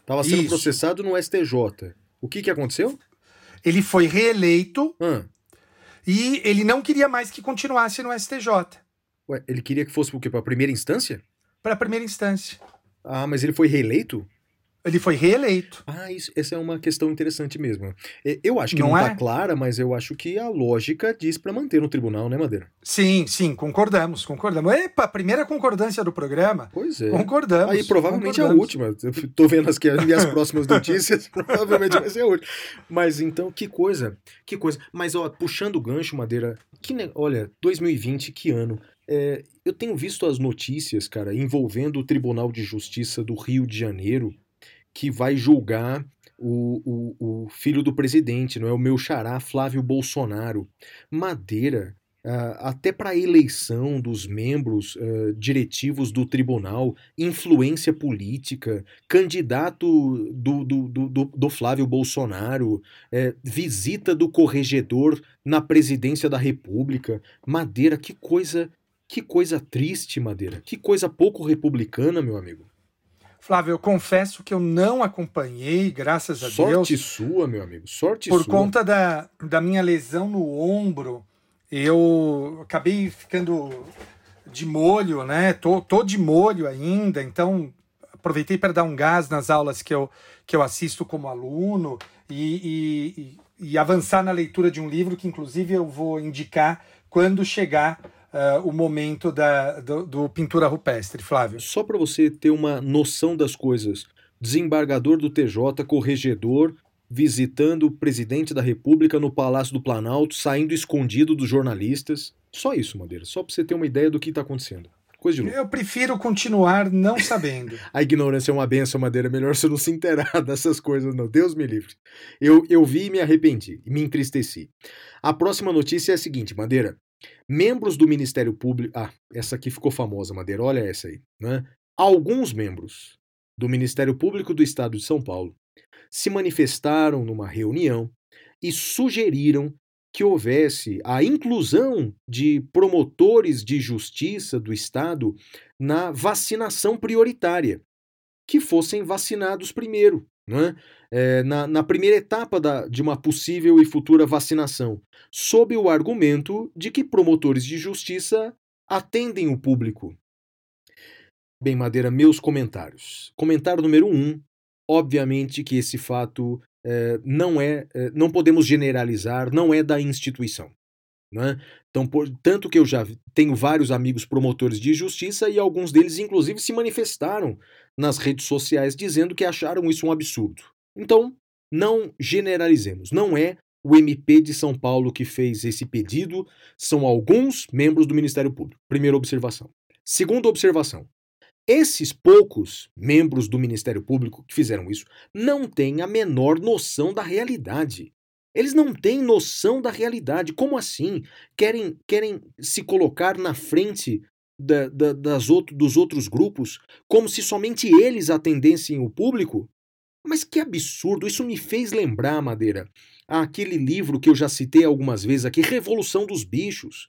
estava sendo isso. processado no STJ. O que, que aconteceu? Ele foi reeleito ah. e ele não queria mais que continuasse no STJ. Ué, ele queria que fosse para a primeira instância? Para a primeira instância. Ah, mas ele foi reeleito? Ele foi reeleito. Ah, isso, essa é uma questão interessante mesmo. Eu acho que não, não tá é? clara, mas eu acho que a lógica diz para manter no tribunal, né, Madeira? Sim, sim, concordamos, concordamos. Epa, primeira concordância do programa. Pois é. Concordamos. Aí provavelmente concordamos. a última. Eu tô vendo as, as minhas próximas notícias, provavelmente vai ser a última. Mas então, que coisa, que coisa. Mas, ó, puxando o gancho, Madeira, que, olha, 2020, que ano. É, eu tenho visto as notícias, cara, envolvendo o Tribunal de Justiça do Rio de Janeiro que vai julgar o, o, o filho do presidente, não é o meu xará Flávio Bolsonaro. Madeira, Uh, até para a eleição dos membros uh, diretivos do tribunal, influência política, candidato do, do, do, do Flávio Bolsonaro, uh, visita do corregedor na presidência da República. Madeira, que coisa, que coisa triste, Madeira, que coisa pouco republicana, meu amigo. Flávio, eu confesso que eu não acompanhei, graças a Sorte Deus. Sorte sua, meu amigo, sorte por sua. Por conta da, da minha lesão no ombro, eu acabei ficando de molho, né? Tô, tô de molho ainda, então aproveitei para dar um gás nas aulas que eu, que eu assisto como aluno e, e, e avançar na leitura de um livro que, inclusive, eu vou indicar quando chegar uh, o momento da, do, do, pintura rupestre, Flávio? Só para você ter uma noção das coisas. Desembargador do TJ, corregedor, visitando o presidente da República no Palácio do Planalto, saindo escondido dos jornalistas. Só isso, Madeira. Só para você ter uma ideia do que está acontecendo. Coisa de louco. Eu prefiro continuar não sabendo. a ignorância é uma benção, Madeira. Melhor você não se inteirar dessas coisas, não. Deus me livre. Eu, eu vi e me arrependi. Me entristeci. A próxima notícia é a seguinte, Madeira. Membros do Ministério Público. Ah, essa aqui ficou famosa, Madeira. Olha essa aí. Né? Alguns membros do Ministério Público do Estado de São Paulo se manifestaram numa reunião e sugeriram que houvesse a inclusão de promotores de justiça do Estado na vacinação prioritária, que fossem vacinados primeiro, né? É, na, na, primeira etapa da, de uma possível e futura vacinação, sob o argumento de que promotores de justiça atendem o público. Bem, Madeira, meus comentários. Comentário número um: obviamente que esse fato é, não é, é, não podemos generalizar, não é da instituição. Né? Então, por, tanto que eu já tenho vários amigos promotores de justiça e alguns deles, inclusive, se manifestaram nas redes sociais dizendo que acharam isso um absurdo. Então, não generalizemos, não é o MP de São Paulo que fez esse pedido são alguns membros do Ministério Público. Primeira observação. Segunda observação. Esses poucos membros do Ministério Público que fizeram isso não têm a menor noção da realidade. Eles não têm noção da realidade. Como assim? Querem, querem se colocar na frente da, da, das outro, dos outros grupos como se somente eles atendessem o público? Mas que absurdo! Isso me fez lembrar, Madeira, aquele livro que eu já citei algumas vezes aqui, Revolução dos Bichos,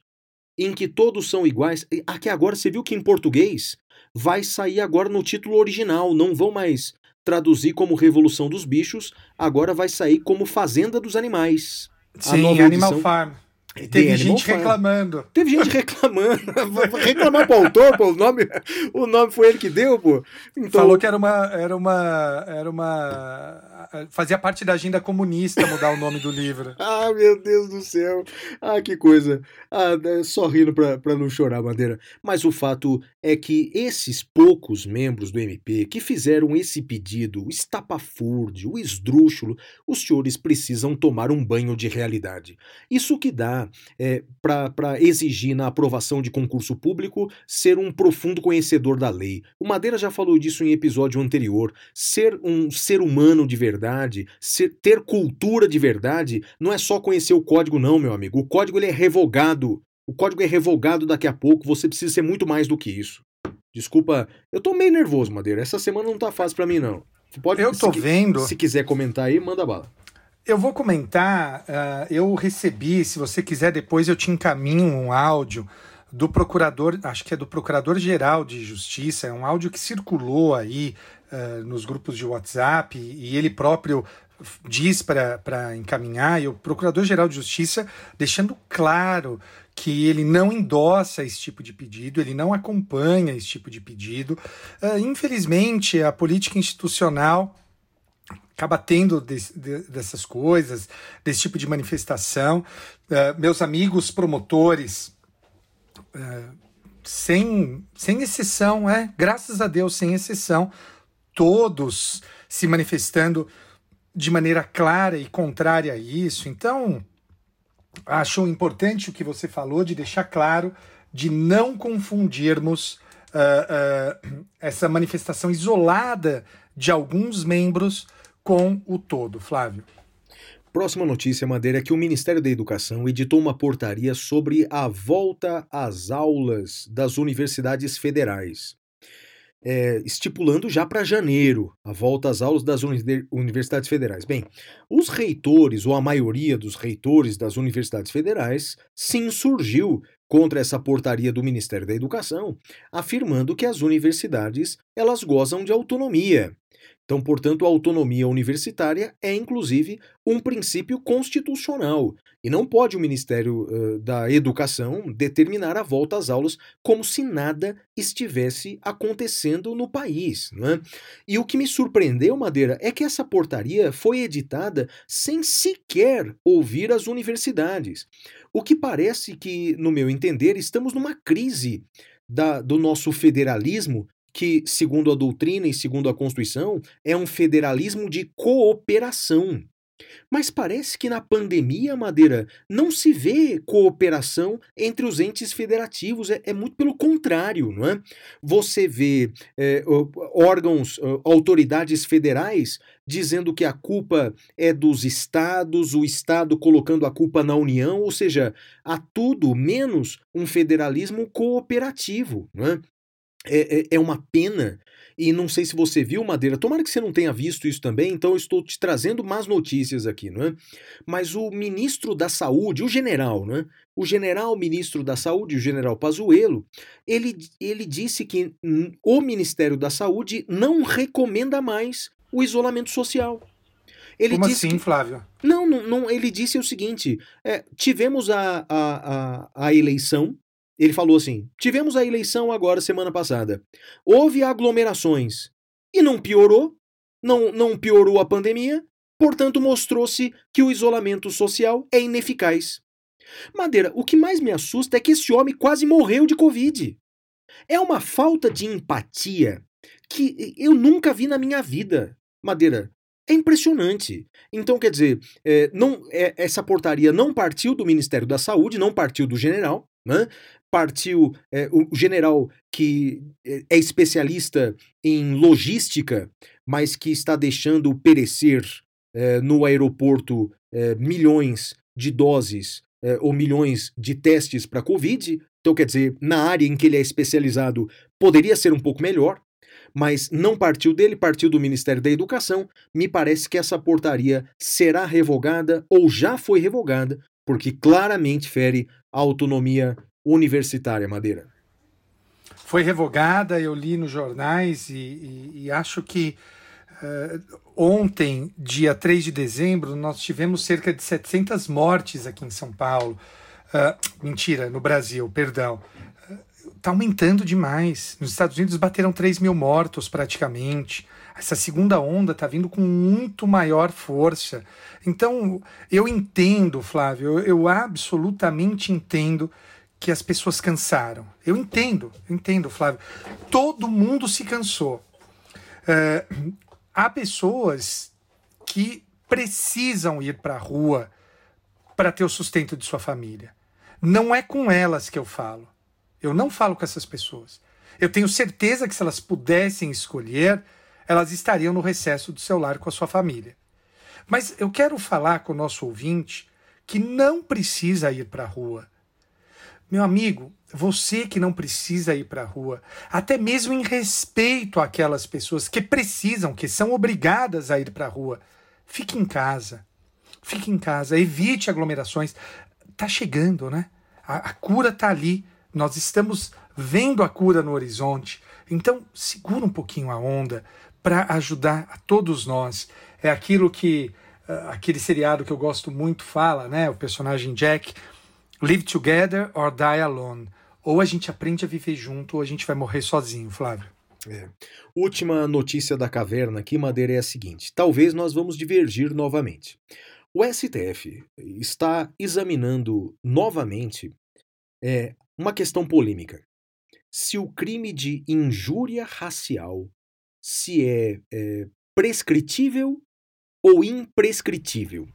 em que todos são iguais. Aqui agora você viu que em português vai sair agora no título original, não vão mais traduzir como Revolução dos Bichos, agora vai sair como Fazenda dos Animais. Sim, Animal edição... Farm. E teve gente reclamando. Teve gente reclamando. Reclamar pro autor, pô. O nome, o nome foi ele que deu, pô. Então... Falou que era uma. Era uma. Era uma fazia parte da agenda comunista mudar o nome do livro. ah, meu Deus do céu. Ah, que coisa. Ah, é só rindo pra, pra não chorar, Bandeira. Mas o fato é que esses poucos membros do MP que fizeram esse pedido, o estapafúrdio, o esdrúxulo, os senhores precisam tomar um banho de realidade. Isso que dá é, para exigir na aprovação de concurso público ser um profundo conhecedor da lei. O Madeira já falou disso em episódio anterior. Ser um ser humano de verdade verdade, ser, ter cultura de verdade, não é só conhecer o código, não, meu amigo. O código ele é revogado. O código é revogado daqui a pouco. Você precisa ser muito mais do que isso. Desculpa, eu tô meio nervoso, Madeira. Essa semana não tá fácil para mim, não. Pode, eu tô se, vendo. Se quiser comentar aí, manda bala. Eu vou comentar. Uh, eu recebi, se você quiser, depois eu te encaminho um áudio do procurador, acho que é do Procurador-Geral de Justiça, é um áudio que circulou aí uh, nos grupos de WhatsApp e ele próprio diz para encaminhar, e o Procurador-Geral de Justiça deixando claro que ele não endossa esse tipo de pedido, ele não acompanha esse tipo de pedido. Uh, infelizmente, a política institucional acaba tendo de, de, dessas coisas, desse tipo de manifestação. Uh, meus amigos promotores sem, sem exceção, é, graças a Deus, sem exceção, todos se manifestando de maneira clara e contrária a isso. Então, acho importante o que você falou de deixar claro de não confundirmos uh, uh, essa manifestação isolada de alguns membros com o todo, Flávio. Próxima notícia, Madeira, é que o Ministério da Educação editou uma portaria sobre a volta às aulas das universidades federais. É, estipulando já para janeiro a volta às aulas das uni universidades federais. Bem, os reitores, ou a maioria dos reitores das universidades federais, se insurgiu contra essa portaria do Ministério da Educação, afirmando que as universidades elas gozam de autonomia então, portanto, a autonomia universitária é, inclusive, um princípio constitucional. E não pode o Ministério uh, da Educação determinar a volta às aulas como se nada estivesse acontecendo no país. Né? E o que me surpreendeu, Madeira, é que essa portaria foi editada sem sequer ouvir as universidades. O que parece que, no meu entender, estamos numa crise da, do nosso federalismo que, segundo a doutrina e segundo a Constituição, é um federalismo de cooperação. Mas parece que na pandemia, Madeira, não se vê cooperação entre os entes federativos, é, é muito pelo contrário, não é? Você vê é, órgãos, autoridades federais dizendo que a culpa é dos estados, o estado colocando a culpa na União, ou seja, há tudo menos um federalismo cooperativo, não é? É, é, é uma pena. E não sei se você viu, Madeira, tomara que você não tenha visto isso também, então eu estou te trazendo más notícias aqui, não é? Mas o ministro da Saúde, o general, né? O general ministro da Saúde, o general Pazuello, ele, ele disse que o Ministério da Saúde não recomenda mais o isolamento social. Ele Como assim, que... Flávio? Não, não, não, ele disse o seguinte: é, tivemos a, a, a, a eleição, ele falou assim: tivemos a eleição agora semana passada. Houve aglomerações e não piorou, não, não piorou a pandemia, portanto mostrou-se que o isolamento social é ineficaz. Madeira, o que mais me assusta é que esse homem quase morreu de Covid. É uma falta de empatia que eu nunca vi na minha vida. Madeira, É impressionante. Então, quer dizer, é, não, é, essa portaria não partiu do Ministério da Saúde, não partiu do general, né? partiu é, o general que é especialista em logística, mas que está deixando perecer é, no aeroporto é, milhões de doses é, ou milhões de testes para Covid. Então, quer dizer, na área em que ele é especializado, poderia ser um pouco melhor mas não partiu dele, partiu do Ministério da Educação. Me parece que essa portaria será revogada ou já foi revogada, porque claramente fere a autonomia universitária, Madeira. Foi revogada, eu li nos jornais e, e, e acho que uh, ontem, dia 3 de dezembro, nós tivemos cerca de 700 mortes aqui em São Paulo. Uh, mentira, no Brasil, perdão está aumentando demais. Nos Estados Unidos bateram 3 mil mortos praticamente. Essa segunda onda está vindo com muito maior força. Então, eu entendo, Flávio, eu, absolutamente entendo que as pessoas cansaram. Eu entendo, eu entendo, Flávio. Todo mundo se cansou. É, há pessoas que precisam ir para a rua para ter o sustento de sua família. Não é com elas que eu falo. Eu não falo com essas pessoas. Eu tenho certeza que se elas pudessem escolher, elas estariam no recesso do seu lar com a sua família. Mas eu quero falar com o nosso ouvinte que não precisa ir para a rua. Meu amigo, você que não precisa ir para a rua, até mesmo em respeito àquelas pessoas que precisam, que são obrigadas a ir para a rua, fique em casa. Fique em casa, evite aglomerações. Tá chegando, né? A, a cura tá ali. Nós estamos vendo a cura no horizonte. Então, segura um pouquinho a onda para ajudar a todos nós. É aquilo que uh, aquele seriado que eu gosto muito fala, né? O personagem Jack, live together or die alone. Ou a gente aprende a viver junto, ou a gente vai morrer sozinho, Flávio. É. Última notícia da caverna aqui, Madeira, é a seguinte: talvez nós vamos divergir novamente. O STF está examinando novamente é, uma questão polêmica. Se o crime de injúria racial se é, é prescritível ou imprescritível.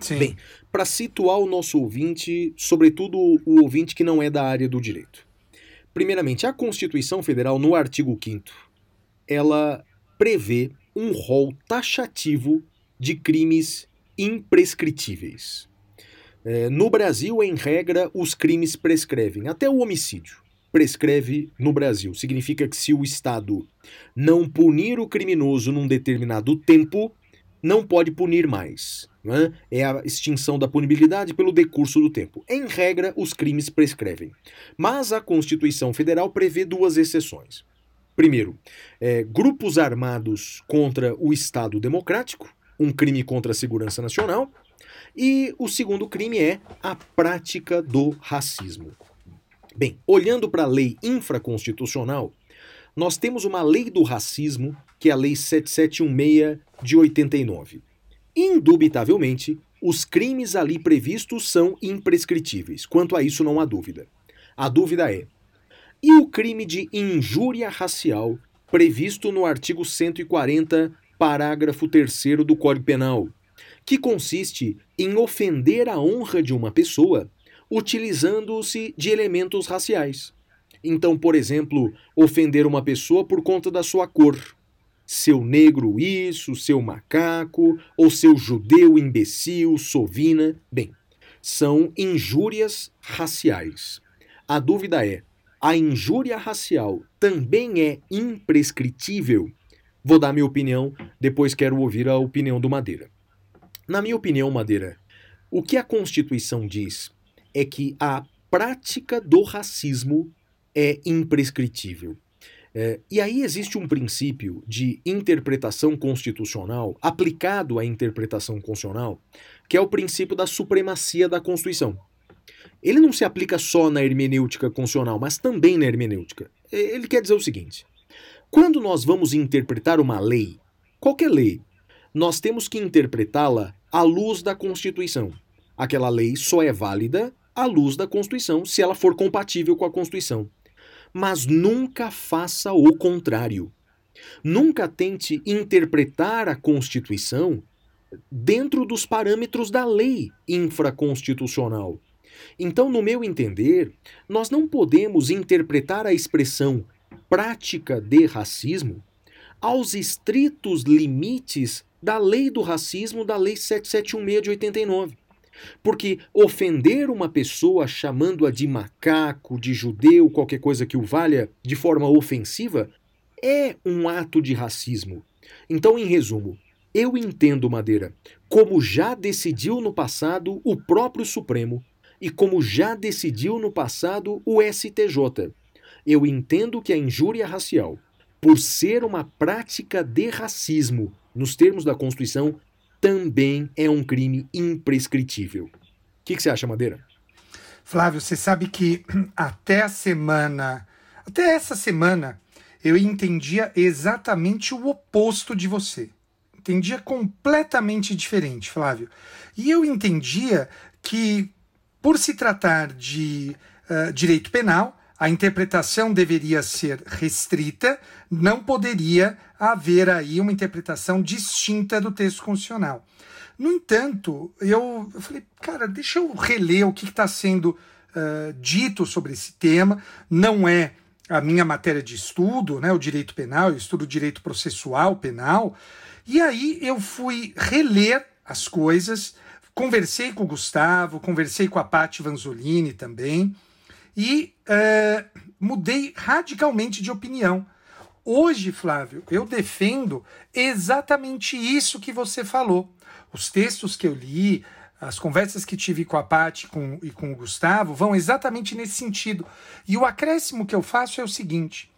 Sim. Bem, para situar o nosso ouvinte, sobretudo o ouvinte que não é da área do direito. Primeiramente, a Constituição Federal, no artigo 5 ela prevê um rol taxativo de crimes imprescritíveis. É, no Brasil, em regra, os crimes prescrevem. Até o homicídio prescreve no Brasil. Significa que se o Estado não punir o criminoso num determinado tempo, não pode punir mais. Né? É a extinção da punibilidade pelo decurso do tempo. Em regra, os crimes prescrevem. Mas a Constituição Federal prevê duas exceções. Primeiro, é, grupos armados contra o Estado Democrático, um crime contra a segurança nacional. E o segundo crime é a prática do racismo. Bem, olhando para a lei infraconstitucional, nós temos uma lei do racismo, que é a Lei 7716 de 89. Indubitavelmente, os crimes ali previstos são imprescritíveis. Quanto a isso, não há dúvida. A dúvida é: e o crime de injúria racial previsto no artigo 140, parágrafo 3 do Código Penal? Que consiste em ofender a honra de uma pessoa utilizando-se de elementos raciais. Então, por exemplo, ofender uma pessoa por conta da sua cor. Seu negro isso, seu macaco, ou seu judeu imbecil, sovina. Bem, são injúrias raciais. A dúvida é: a injúria racial também é imprescritível? Vou dar minha opinião, depois quero ouvir a opinião do Madeira. Na minha opinião, Madeira, o que a Constituição diz é que a prática do racismo é imprescritível. É, e aí existe um princípio de interpretação constitucional aplicado à interpretação constitucional, que é o princípio da supremacia da Constituição. Ele não se aplica só na hermenêutica constitucional, mas também na hermenêutica. Ele quer dizer o seguinte: quando nós vamos interpretar uma lei, qualquer lei, nós temos que interpretá-la à luz da Constituição. Aquela lei só é válida à luz da Constituição se ela for compatível com a Constituição. Mas nunca faça o contrário. Nunca tente interpretar a Constituição dentro dos parâmetros da lei infraconstitucional. Então, no meu entender, nós não podemos interpretar a expressão prática de racismo aos estritos limites da lei do racismo da lei 7716 de 89. Porque ofender uma pessoa chamando-a de macaco, de judeu, qualquer coisa que o valha de forma ofensiva, é um ato de racismo. Então, em resumo, eu entendo, Madeira, como já decidiu no passado o próprio Supremo e como já decidiu no passado o STJ. Eu entendo que a injúria racial, por ser uma prática de racismo nos termos da Constituição, também é um crime imprescritível. O que, que você acha, Madeira? Flávio, você sabe que até a semana, até essa semana, eu entendia exatamente o oposto de você. Entendia completamente diferente, Flávio. E eu entendia que, por se tratar de uh, direito penal, a interpretação deveria ser restrita, não poderia haver aí uma interpretação distinta do texto constitucional. No entanto, eu, falei, cara, deixa eu reler o que está sendo uh, dito sobre esse tema. Não é a minha matéria de estudo, né, o direito penal, eu estudo direito processual penal. E aí eu fui reler as coisas, conversei com o Gustavo, conversei com a Paty Vanzolini também, e uh, mudei radicalmente de opinião. Hoje, Flávio, eu defendo exatamente isso que você falou. Os textos que eu li, as conversas que tive com a Paty com, e com o Gustavo vão exatamente nesse sentido. E o acréscimo que eu faço é o seguinte: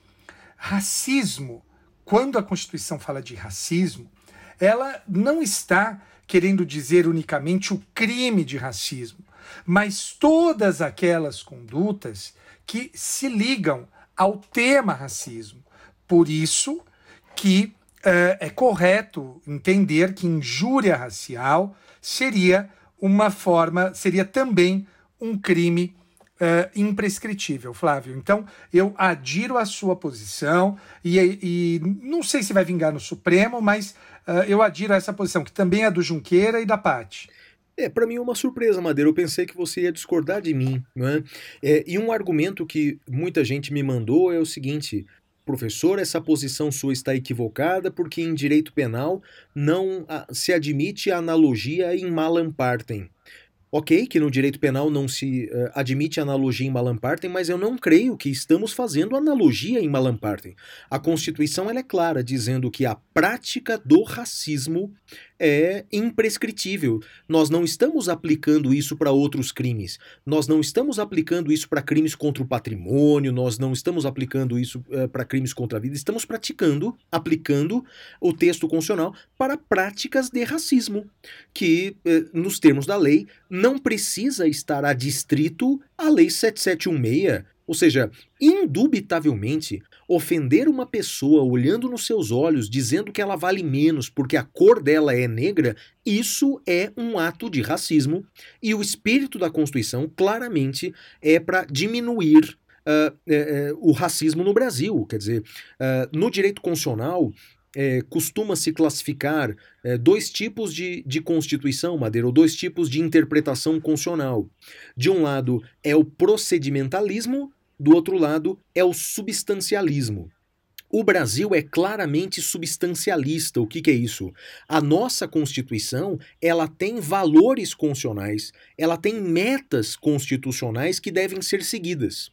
racismo, quando a Constituição fala de racismo, ela não está querendo dizer unicamente o crime de racismo, mas todas aquelas condutas que se ligam ao tema racismo. Por isso que uh, é correto entender que injúria racial seria uma forma, seria também um crime uh, imprescritível, Flávio. Então, eu adiro a sua posição e, e não sei se vai vingar no Supremo, mas uh, eu adiro a essa posição, que também é do Junqueira e da Pati. É, para mim é uma surpresa, Madeira. Eu pensei que você ia discordar de mim. Né? É, e um argumento que muita gente me mandou é o seguinte: professor, essa posição sua está equivocada porque em direito penal não se admite a analogia em malam partem. Ok, que no direito penal não se uh, admite analogia em malam partem, mas eu não creio que estamos fazendo analogia em malam partem. A Constituição é clara, dizendo que a prática do racismo é imprescritível. Nós não estamos aplicando isso para outros crimes. Nós não estamos aplicando isso para crimes contra o patrimônio, nós não estamos aplicando isso uh, para crimes contra a vida. Estamos praticando, aplicando o texto constitucional para práticas de racismo, que, uh, nos termos da lei, não precisa estar adstrito à Lei 7716 ou seja, indubitavelmente, ofender uma pessoa olhando nos seus olhos, dizendo que ela vale menos porque a cor dela é negra, isso é um ato de racismo e o espírito da Constituição claramente é para diminuir uh, uh, o racismo no Brasil. Quer dizer, uh, no direito constitucional, é, costuma-se classificar é, dois tipos de, de constituição, Madeira, ou dois tipos de interpretação constitucional. De um lado é o procedimentalismo, do outro lado é o substancialismo. O Brasil é claramente substancialista. O que, que, é isso? A nossa Constituição ela tem valores constitucionais, ela tem metas constitucionais que devem ser seguidas.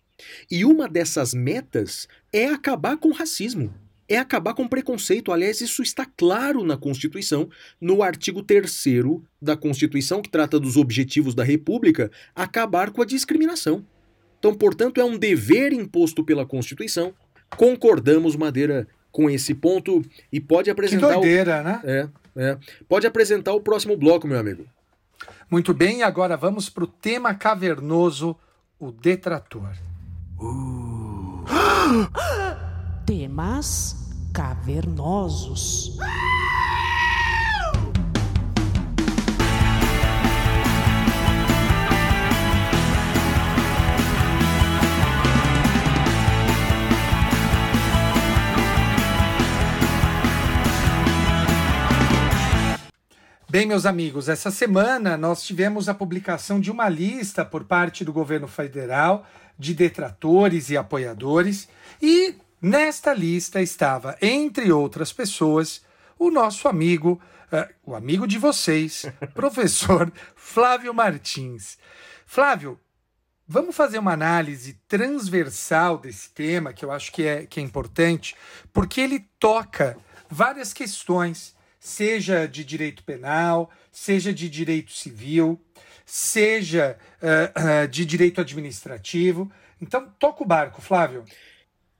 E uma dessas metas é acabar com o racismo é acabar com preconceito. Aliás, isso está claro na Constituição, no artigo 3 da Constituição, que trata dos objetivos da República, acabar com a discriminação. Então, portanto, é um dever imposto pela Constituição. Concordamos, Madeira, com esse ponto e pode apresentar. Que doideira, o... né? É, é. Pode apresentar o próximo bloco, meu amigo. Muito bem, agora vamos para o tema cavernoso, o detrator. Uh. Temas cavernosos. Bem, meus amigos, essa semana nós tivemos a publicação de uma lista por parte do governo federal de detratores e apoiadores e nesta lista estava, entre outras pessoas, o nosso amigo, uh, o amigo de vocês, professor Flávio Martins. Flávio, vamos fazer uma análise transversal desse tema, que eu acho que é, que é importante, porque ele toca várias questões seja de direito penal, seja de direito civil, seja uh, uh, de direito administrativo. Então, toca o barco, Flávio.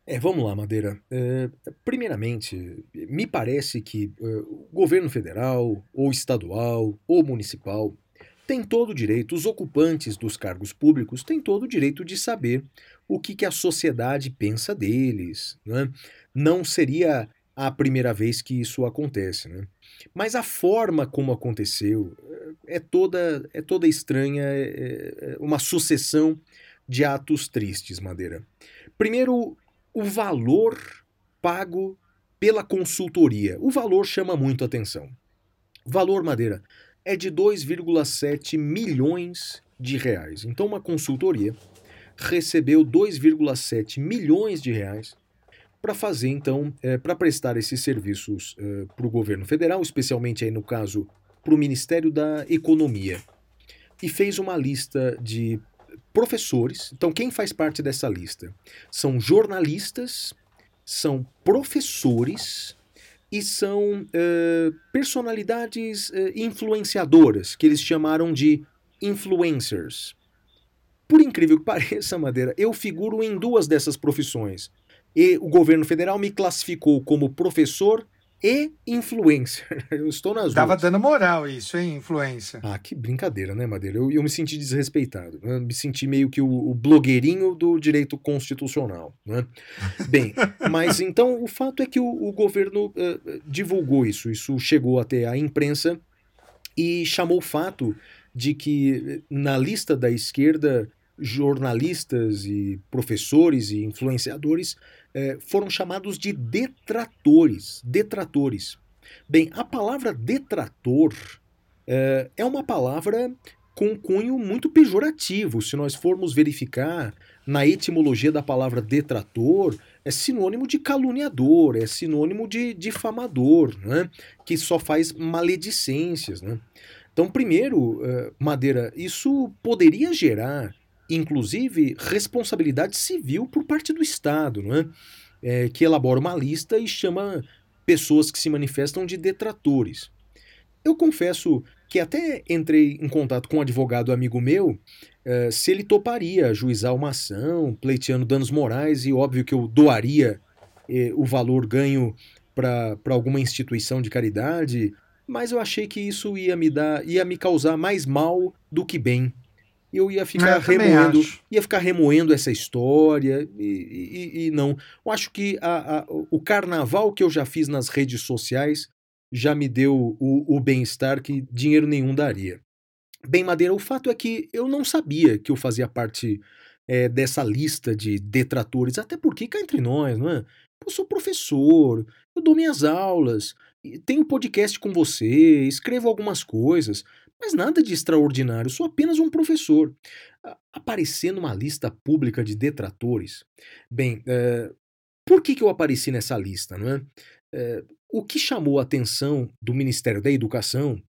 É, vamos lá, Madeira. É, primeiramente, me parece que é, o governo federal, ou estadual, ou municipal, tem todo o direito, os ocupantes dos cargos públicos têm todo o direito de saber o que, que a sociedade pensa deles. Né? Não seria a primeira vez que isso acontece. Né? Mas a forma como aconteceu é toda, é toda estranha, é, é, é uma sucessão de atos tristes, Madeira. Primeiro, o valor pago pela consultoria. O valor chama muito atenção. O valor, Madeira, é de 2,7 milhões de reais. Então, uma consultoria recebeu 2,7 milhões de reais para fazer, então, é, para prestar esses serviços é, para o governo federal, especialmente aí no caso para o Ministério da Economia. E fez uma lista de professores. Então, quem faz parte dessa lista? São jornalistas, são professores e são é, personalidades é, influenciadoras, que eles chamaram de influencers. Por incrível que pareça, Madeira, eu figuro em duas dessas profissões. E o governo federal me classificou como professor e influencer. Eu estou nas Tava dando moral isso, hein, influência. Ah, que brincadeira, né, Madeira? Eu, eu me senti desrespeitado. Né? Me senti meio que o, o blogueirinho do direito constitucional. Né? Bem, mas então o fato é que o, o governo uh, divulgou isso. Isso chegou até a imprensa e chamou o fato de que na lista da esquerda jornalistas e professores e influenciadores é, foram chamados de detratores. Detratores. Bem, a palavra detrator é, é uma palavra com cunho muito pejorativo. Se nós formos verificar na etimologia da palavra detrator, é sinônimo de caluniador, é sinônimo de difamador, né? que só faz maledicências. Né? Então, primeiro, uh, Madeira, isso poderia gerar inclusive, responsabilidade civil por parte do Estado, não é? é? que elabora uma lista e chama pessoas que se manifestam de detratores. Eu confesso que até entrei em contato com um advogado amigo meu é, se ele toparia ajuizar uma ação, pleiteando danos morais, e óbvio que eu doaria é, o valor ganho para alguma instituição de caridade, mas eu achei que isso ia me dar, ia me causar mais mal do que bem eu ia ficar eu remoendo, ia ficar remoendo essa história e, e, e, não. Eu acho que a, a, o carnaval que eu já fiz nas redes sociais já me deu o, o bem-estar que dinheiro nenhum daria. Bem, Madeira, o fato é que eu não sabia que eu fazia parte é, dessa lista de detratores, até porque cá entre nós, não é? Eu sou professor, eu dou minhas aulas, tenho podcast com você, escrevo algumas coisas. Mas nada de extraordinário, sou apenas um professor. Aparecer numa lista pública de detratores. Bem, é, por que, que eu apareci nessa lista? Não é? é o que chamou a atenção do Ministério da Educação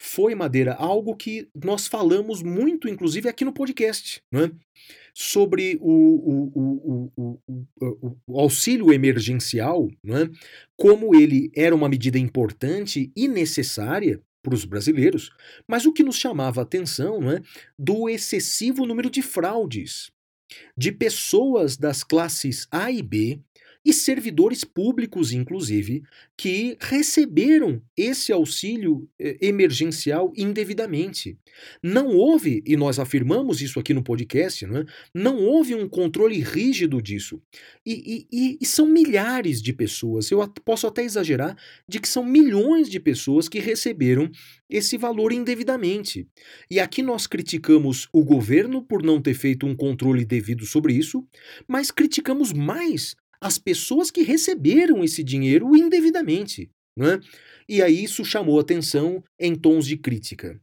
foi, Madeira, algo que nós falamos muito, inclusive aqui no podcast, não é? sobre o, o, o, o, auxílio emergencial, não é? como ele era uma medida importante e necessária para os brasileiros, mas o que nos chamava a atenção né, do excessivo número de fraudes de pessoas das classes A e B e servidores públicos, inclusive, que receberam esse auxílio eh, emergencial indevidamente. Não houve, e nós afirmamos isso aqui no podcast, não, é? não houve um controle rígido disso. E, e, e são milhares de pessoas, eu posso até exagerar, de que são milhões de pessoas que receberam esse valor indevidamente. E aqui nós criticamos o governo por não ter feito um controle devido sobre isso, mas criticamos mais as pessoas que receberam esse dinheiro indevidamente. Né? E aí isso chamou atenção em tons de crítica.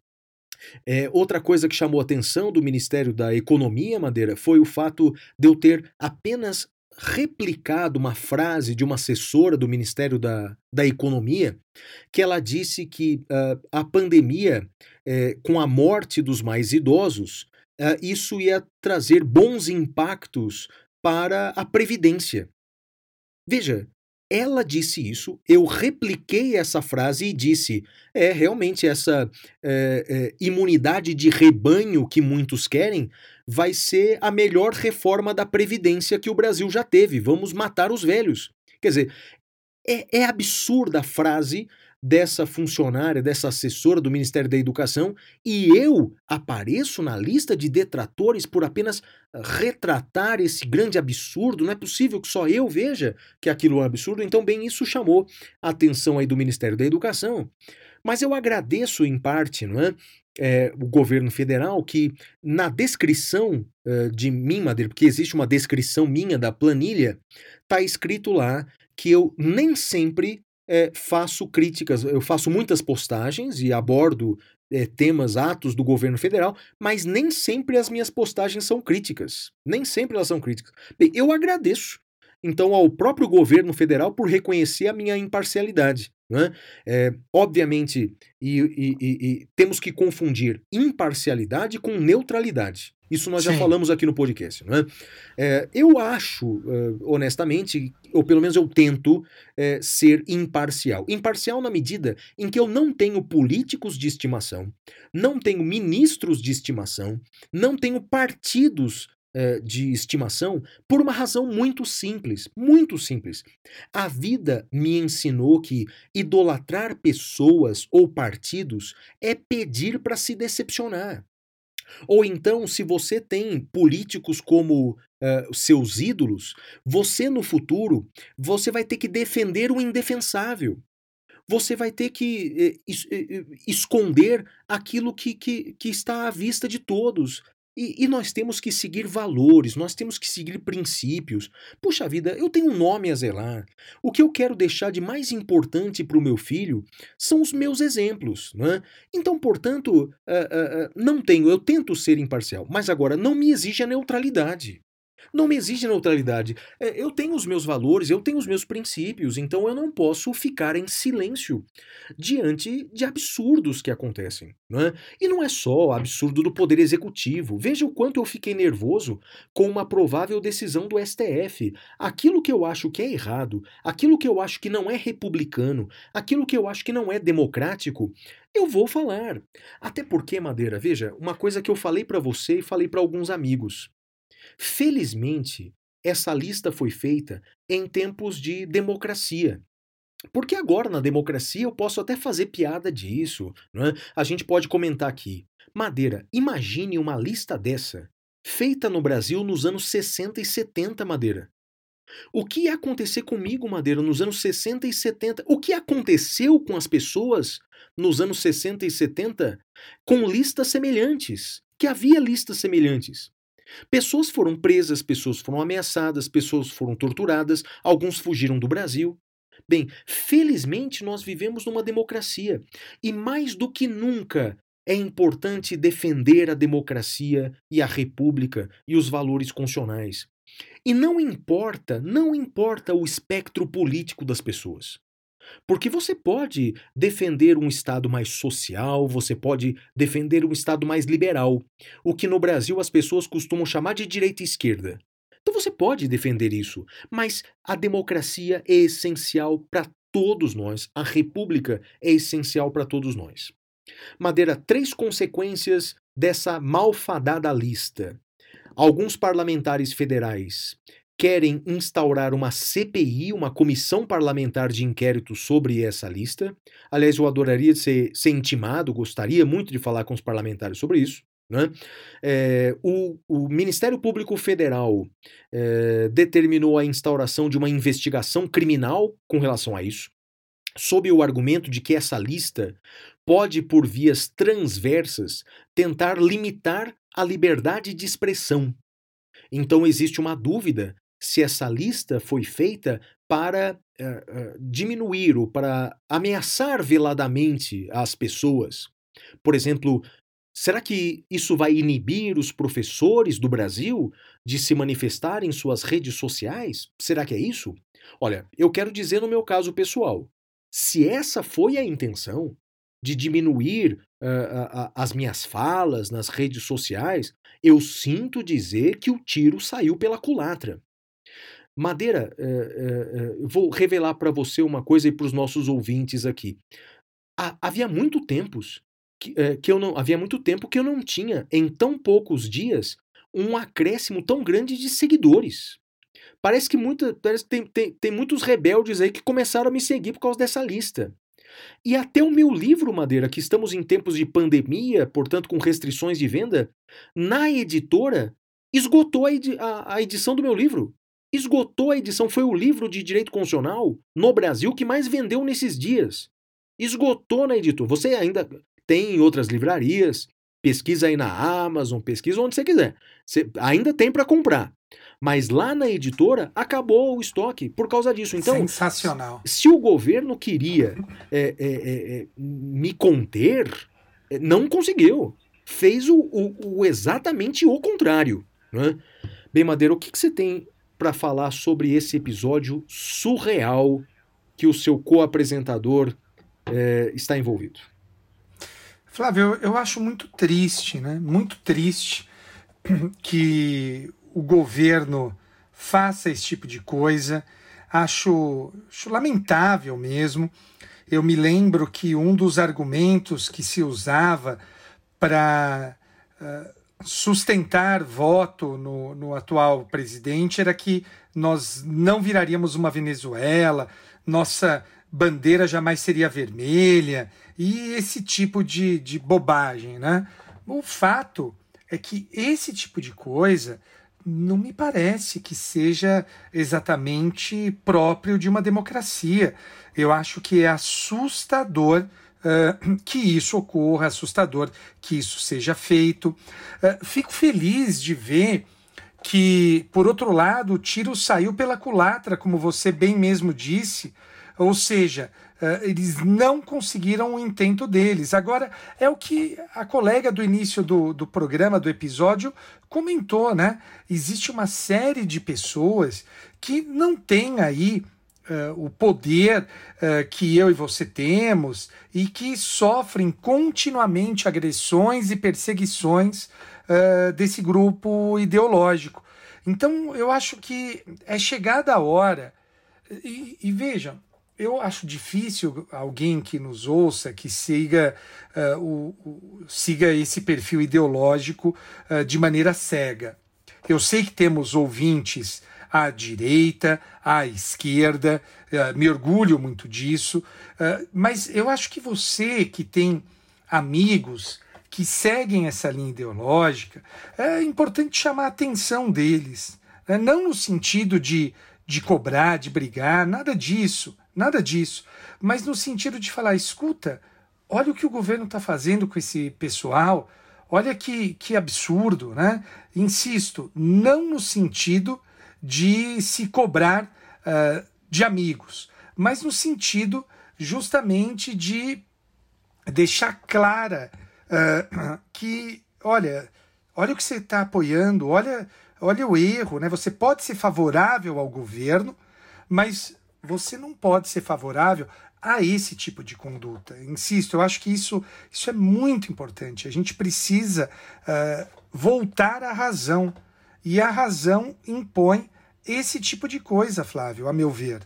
É, outra coisa que chamou atenção do Ministério da Economia, Madeira, foi o fato de eu ter apenas replicado uma frase de uma assessora do Ministério da, da Economia, que ela disse que uh, a pandemia, eh, com a morte dos mais idosos, uh, isso ia trazer bons impactos para a Previdência. Veja, ela disse isso, eu repliquei essa frase e disse: é realmente essa é, é, imunidade de rebanho que muitos querem vai ser a melhor reforma da Previdência que o Brasil já teve. Vamos matar os velhos. Quer dizer, é, é absurda a frase dessa funcionária, dessa assessora do Ministério da Educação, e eu apareço na lista de detratores por apenas retratar esse grande absurdo. Não é possível que só eu veja que aquilo é um absurdo. Então, bem, isso chamou a atenção aí do Ministério da Educação. Mas eu agradeço em parte, não é? É, o governo federal que na descrição uh, de mim, Madeira, porque existe uma descrição minha da planilha, está escrito lá que eu nem sempre é, faço críticas, eu faço muitas postagens e abordo é, temas, atos do governo federal, mas nem sempre as minhas postagens são críticas. Nem sempre elas são críticas. Bem, eu agradeço, então, ao próprio governo federal por reconhecer a minha imparcialidade. Né? É, obviamente, e, e, e, temos que confundir imparcialidade com neutralidade. Isso nós Sim. já falamos aqui no podcast. Né? É, eu acho, uh, honestamente, ou pelo menos eu tento é, ser imparcial. Imparcial na medida em que eu não tenho políticos de estimação, não tenho ministros de estimação, não tenho partidos de estimação por uma razão muito simples, muito simples. A vida me ensinou que idolatrar pessoas ou partidos é pedir para se decepcionar. Ou então, se você tem políticos como uh, seus ídolos, você no futuro você vai ter que defender o indefensável. Você vai ter que eh, eh, esconder aquilo que, que, que está à vista de todos. E, e, nós temos que seguir valores, nós temos que seguir princípios. Puxa vida, eu tenho um nome a zelar. O que eu quero deixar de mais importante para o meu filho são os meus exemplos. Né? Então, portanto, uh, uh, uh, não tenho, eu tento ser imparcial, mas agora não me exige a neutralidade não me exige neutralidade. É, eu tenho os meus valores, eu tenho os meus princípios, então eu não posso ficar em silêncio diante de absurdos que acontecem. Não é? E não é só absurdo do Poder Executivo. Veja o quanto eu fiquei nervoso com uma provável decisão do STF. Aquilo que eu acho que é errado, aquilo que eu acho que não é republicano, aquilo que eu acho que não é democrático, eu vou falar. Até porque, Madeira, veja, uma coisa que eu falei para você e falei para alguns amigos. Felizmente, essa lista foi feita em tempos de democracia. Porque agora, na democracia, eu posso até fazer piada disso. Não é? A gente pode comentar aqui. Madeira, imagine uma lista dessa, feita no Brasil nos anos 60 e 70, Madeira. O que ia acontecer comigo, Madeira, nos anos 60 e 70? O que aconteceu com as pessoas nos anos 60 e 70 com listas semelhantes? Que havia listas semelhantes. Pessoas foram presas, pessoas foram ameaçadas, pessoas foram torturadas, alguns fugiram do Brasil. Bem, felizmente nós vivemos numa democracia e mais do que nunca é importante defender a democracia e a república e os valores constitucionais. E não importa, não importa o espectro político das pessoas. Porque você pode defender um Estado mais social, você pode defender um Estado mais liberal, o que no Brasil as pessoas costumam chamar de direita e esquerda. Então você pode defender isso, mas a democracia é essencial para todos nós, a república é essencial para todos nós. Madeira, três consequências dessa malfadada lista. Alguns parlamentares federais querem instaurar uma CPI, uma comissão parlamentar de inquérito sobre essa lista. Aliás, eu adoraria ser, ser intimado, gostaria muito de falar com os parlamentares sobre isso. Né? É, o, o, Ministério Público Federal é, determinou a instauração de uma investigação criminal com relação a isso, sob o argumento de que essa lista pode, por vias transversas, tentar limitar a liberdade de expressão. Então existe uma dúvida se essa lista foi feita para uh, diminuir ou para ameaçar veladamente as pessoas? Por exemplo, será que isso vai inibir os professores do Brasil de se manifestar em suas redes sociais? Será que é isso? Olha, eu quero dizer no meu caso pessoal, se essa foi a intenção de diminuir uh, uh, as minhas falas nas redes sociais, eu sinto dizer que o tiro saiu pela culatra. Madeira, uh, vou revelar para você uma coisa e para os nossos ouvintes aqui. havia muito tempos que, que eu não havia muito tempo que eu não tinha em tão poucos dias um acréscimo tão grande de seguidores. Parece que, muita, parece que tem, tem, tem muitos rebeldes aí que começaram a me seguir por causa dessa lista. E até o meu livro, Madeira, que estamos em tempos de pandemia, portanto com restrições de venda, na editora esgotou a, edi a, a edição do meu livro. Esgotou a edição. Foi o livro de direito constitucional no Brasil que mais vendeu nesses dias. Esgotou na editora. Você ainda tem em outras livrarias, pesquisa aí na Amazon, pesquisa onde você quiser. Você ainda tem para comprar. Mas lá na editora acabou o estoque por causa disso. Então, sensacional. Se o governo queria é, é, é, é me conter, é, não conseguiu. Fez o, o, o exatamente o contrário. Né? Bem, Madeira, o que, que você tem para falar sobre esse episódio surreal que o seu co-apresentador é, está envolvido? Flávio, eu, eu acho muito triste, né? Muito triste que o governo faça esse tipo de coisa. Acho, acho lamentável mesmo. Eu me lembro que um dos argumentos que se usava para uh, sustentar voto no, no atual presidente era que nós não viraríamos uma Venezuela, nossa bandeira jamais seria vermelha e esse tipo de, de bobagem, né? O fato é que esse tipo de coisa não me parece que seja exatamente próprio de uma democracia. Eu acho que é assustador uh, que isso ocorra, assustador que isso seja feito. Uh, fico feliz de ver que, por outro lado, o tiro saiu pela culatra, como você bem mesmo disse, ou seja, Uh, eles não conseguiram o intento deles. Agora, é o que a colega do início do, do programa, do episódio, comentou, né? Existe uma série de pessoas que não têm aí uh, o poder uh, que eu e você temos e que sofrem continuamente agressões e perseguições desse grupo ideológico. Então, eu acho que é chegada a hora. E, e vejam, eu acho difícil alguém que nos ouça que siga, uh, o, o, siga esse perfil ideológico uh, de maneira cega. Eu sei que temos ouvintes à direita, à esquerda, uh, me orgulho muito disso, mas eu acho que você que tem amigos que seguem essa linha ideológica, é importante chamar a atenção deles. Né? Não no sentido de, de cobrar, de brigar, nada disso Nada disso. Mas no sentido de falar, escuta, olha o que o governo está fazendo com esse pessoal, olha que, que absurdo, né? Insisto, não no sentido de se cobrar uh, de amigos, mas no sentido justamente de deixar clara uh, que, olha, olha o que você está apoiando, olha, olha o erro, né? Você pode ser favorável ao governo, mas você não pode ser favorável a esse tipo de conduta. Insisto, eu acho que isso, isso é muito importante. A gente precisa uh, voltar à razão. E a razão impõe esse tipo de coisa, Flávio, a meu ver.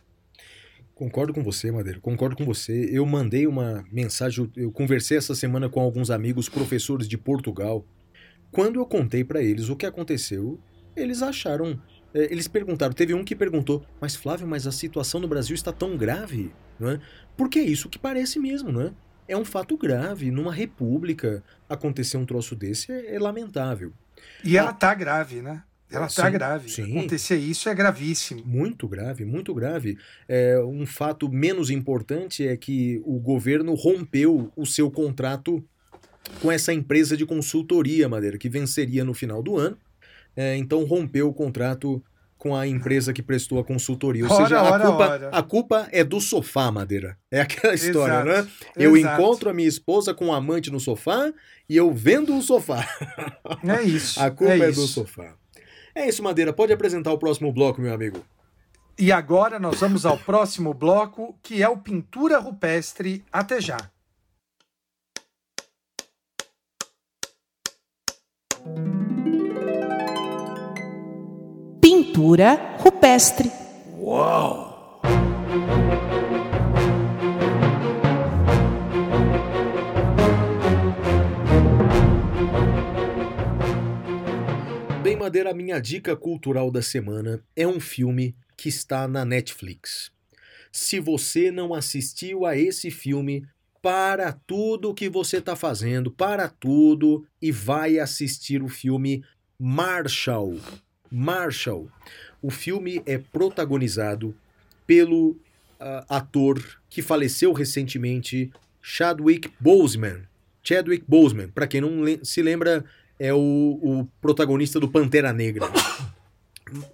Concordo com você, Madeira, concordo com você. Eu mandei uma mensagem, eu conversei essa semana com alguns amigos professores de Portugal. Quando eu contei para eles o que aconteceu, eles acharam é, eles perguntaram, teve um que perguntou, mas Flávio, mas a situação no Brasil está tão grave, não é? Porque é isso que parece mesmo, não é? É um fato grave. Numa república acontecer um troço desse é, é lamentável. E ela está grave, né? Ela está grave. Sim. Acontecer isso é gravíssimo. Muito grave, muito grave. É, um fato menos importante é que o governo rompeu o seu contrato com essa empresa de consultoria, Madeira, que venceria no final do ano é, então rompeu o contrato com a empresa que prestou a consultoria. Ou Ora, seja, a, ora, culpa, ora. a culpa é do sofá, Madeira. É aquela história, Exato, né? Eu exato. encontro a minha esposa com um amante no sofá e eu vendo o sofá. É isso. A culpa é, isso. do sofá. É isso, Madeira. Pode apresentar o próximo bloco, meu amigo. E agora nós vamos ao próximo bloco, que é o Pintura Rupestre. Até já. Pintura rupestre. Bem, Madeira, a minha dica cultural da semana é um filme que está na Netflix. Se você não assistiu a esse filme, para tudo que você está fazendo, para tudo e vai assistir o filme Marshall. Marshall. O filme é protagonizado pelo ah, ator que faleceu recentemente, Chadwick Boseman. Chadwick Boseman, para quem não se lembra, é o, o protagonista do Pantera Negra.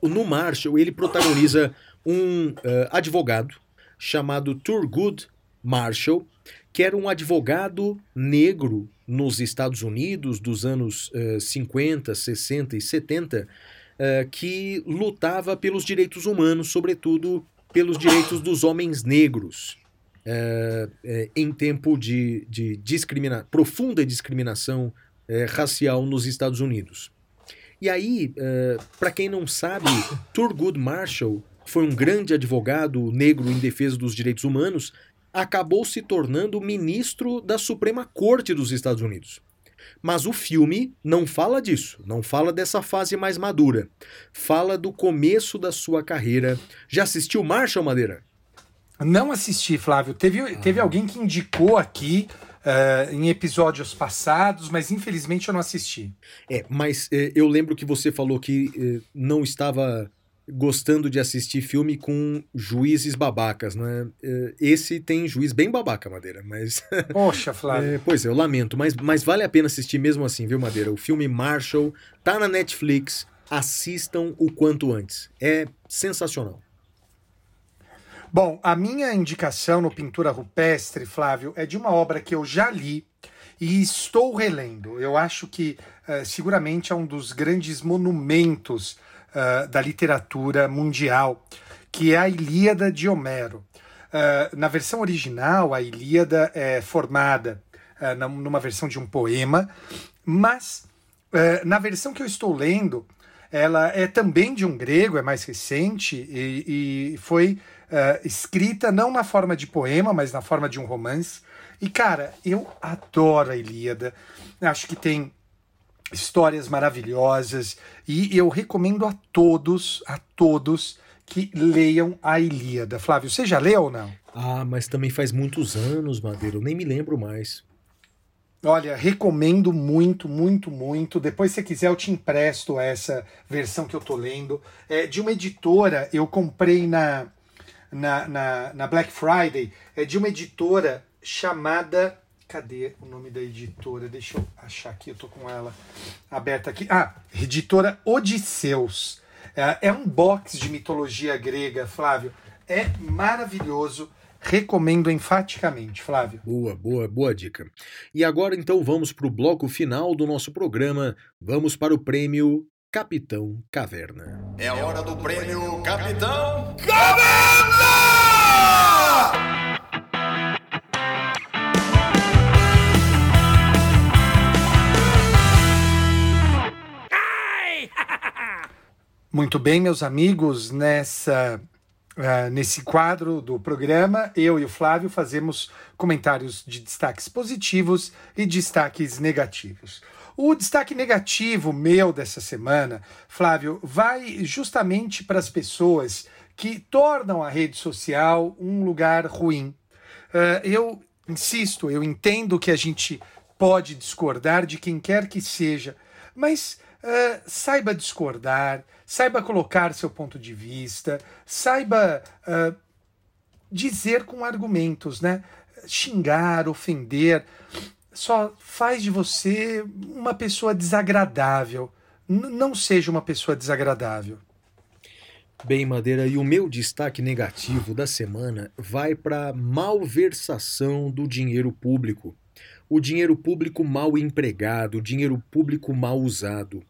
No Marshall, ele protagoniza um eh, advogado chamado Thurgood Marshall, que era um advogado negro nos Estados Unidos dos anos eh, 50, 60 e 70, eh, que lutava pelos direitos humanos, sobretudo pelos direitos dos homens negros. eh, em tempo de, de discrimina profunda discriminação eh, racial nos Estados Unidos. E aí, para quem não sabe, Thurgood Marshall foi um grande advogado negro em defesa dos direitos humanos, acabou se tornando ministro da Suprema Corte dos Estados Unidos. Mas o filme não fala disso, não fala dessa fase mais madura. Fala do começo da sua carreira. Já assistiu Marshall Madeira? Não assisti, Flávio. Teve, teve alguém que indicou aqui eh, em episódios passados, mas infelizmente eu não assisti. É, mas eh, eu lembro que você falou que eh, não estava gostando de assistir filme com juízes babacas, né? Esse tem juiz bem babaca, Madeira, mas. Poxa, Flávio. É, pois é, eu lamento, mas, mas vale a pena assistir mesmo assim, viu, Madeira? O filme Marshall tá na Netflix, assistam o quanto antes. É sensacional. Bom, a minha indicação no Pintura Rupestre, Flávio, é de uma obra que eu já li e estou relendo. Eu acho que eh, seguramente é um dos grandes monumentos eh, da literatura mundial, que é a Ilíada de Homero. Eh, na versão original, a Ilíada é formada numa versão de um poema, mas na versão que eu estou lendo, ela é também de um grego, é mais recente e, e foi eh, escrita não na forma de poema, mas na forma de um romance. E cara, eu adoro a Ilíada. Acho que tem histórias maravilhosas e eu recomendo a todos, a todos que leiam a Ilíada. Flávio, você já leu ou não? Ah, mas também faz muitos anos, Madeira, eu nem me lembro mais. Olha, recomendo muito, muito, muito. Depois, se você quiser, eu te empresto essa versão que eu tô lendo. É de uma editora, eu comprei na, na, na, na Black Friday. É de uma editora chamada. Cadê o nome da editora? Deixa eu achar aqui, eu tô com ela aberta aqui. Ah, editora Odisseus. É, é um box de mitologia grega, Flávio. É maravilhoso. Recomendo enfaticamente, Flávio. Boa, boa, boa dica. E agora então vamos para o bloco final do nosso programa. Vamos para o prêmio Capitão Caverna. É a hora do prêmio Capitão Muito bem, meus amigos, nessa ah, nesse quadro do programa, eu e o Flávio fazemos comentários de destaques positivos e destaques negativos. O destaque negativo meu dessa semana, Flávio, vai justamente para as pessoas que tornam a rede social um lugar ruim. Ah, eu insisto, eu entendo que a gente pode discordar de quem quer que seja, mas ah, saiba discordar, saiba colocar seu ponto de vista, saiba ah, dizer com argumentos, né? Xingar, ofender, só faz de você uma pessoa desagradável. N- não seja uma pessoa desagradável. Bem, Madeira, e o meu destaque negativo da semana vai para malversação do dinheiro público. O dinheiro público mal empregado, o dinheiro público mal usado.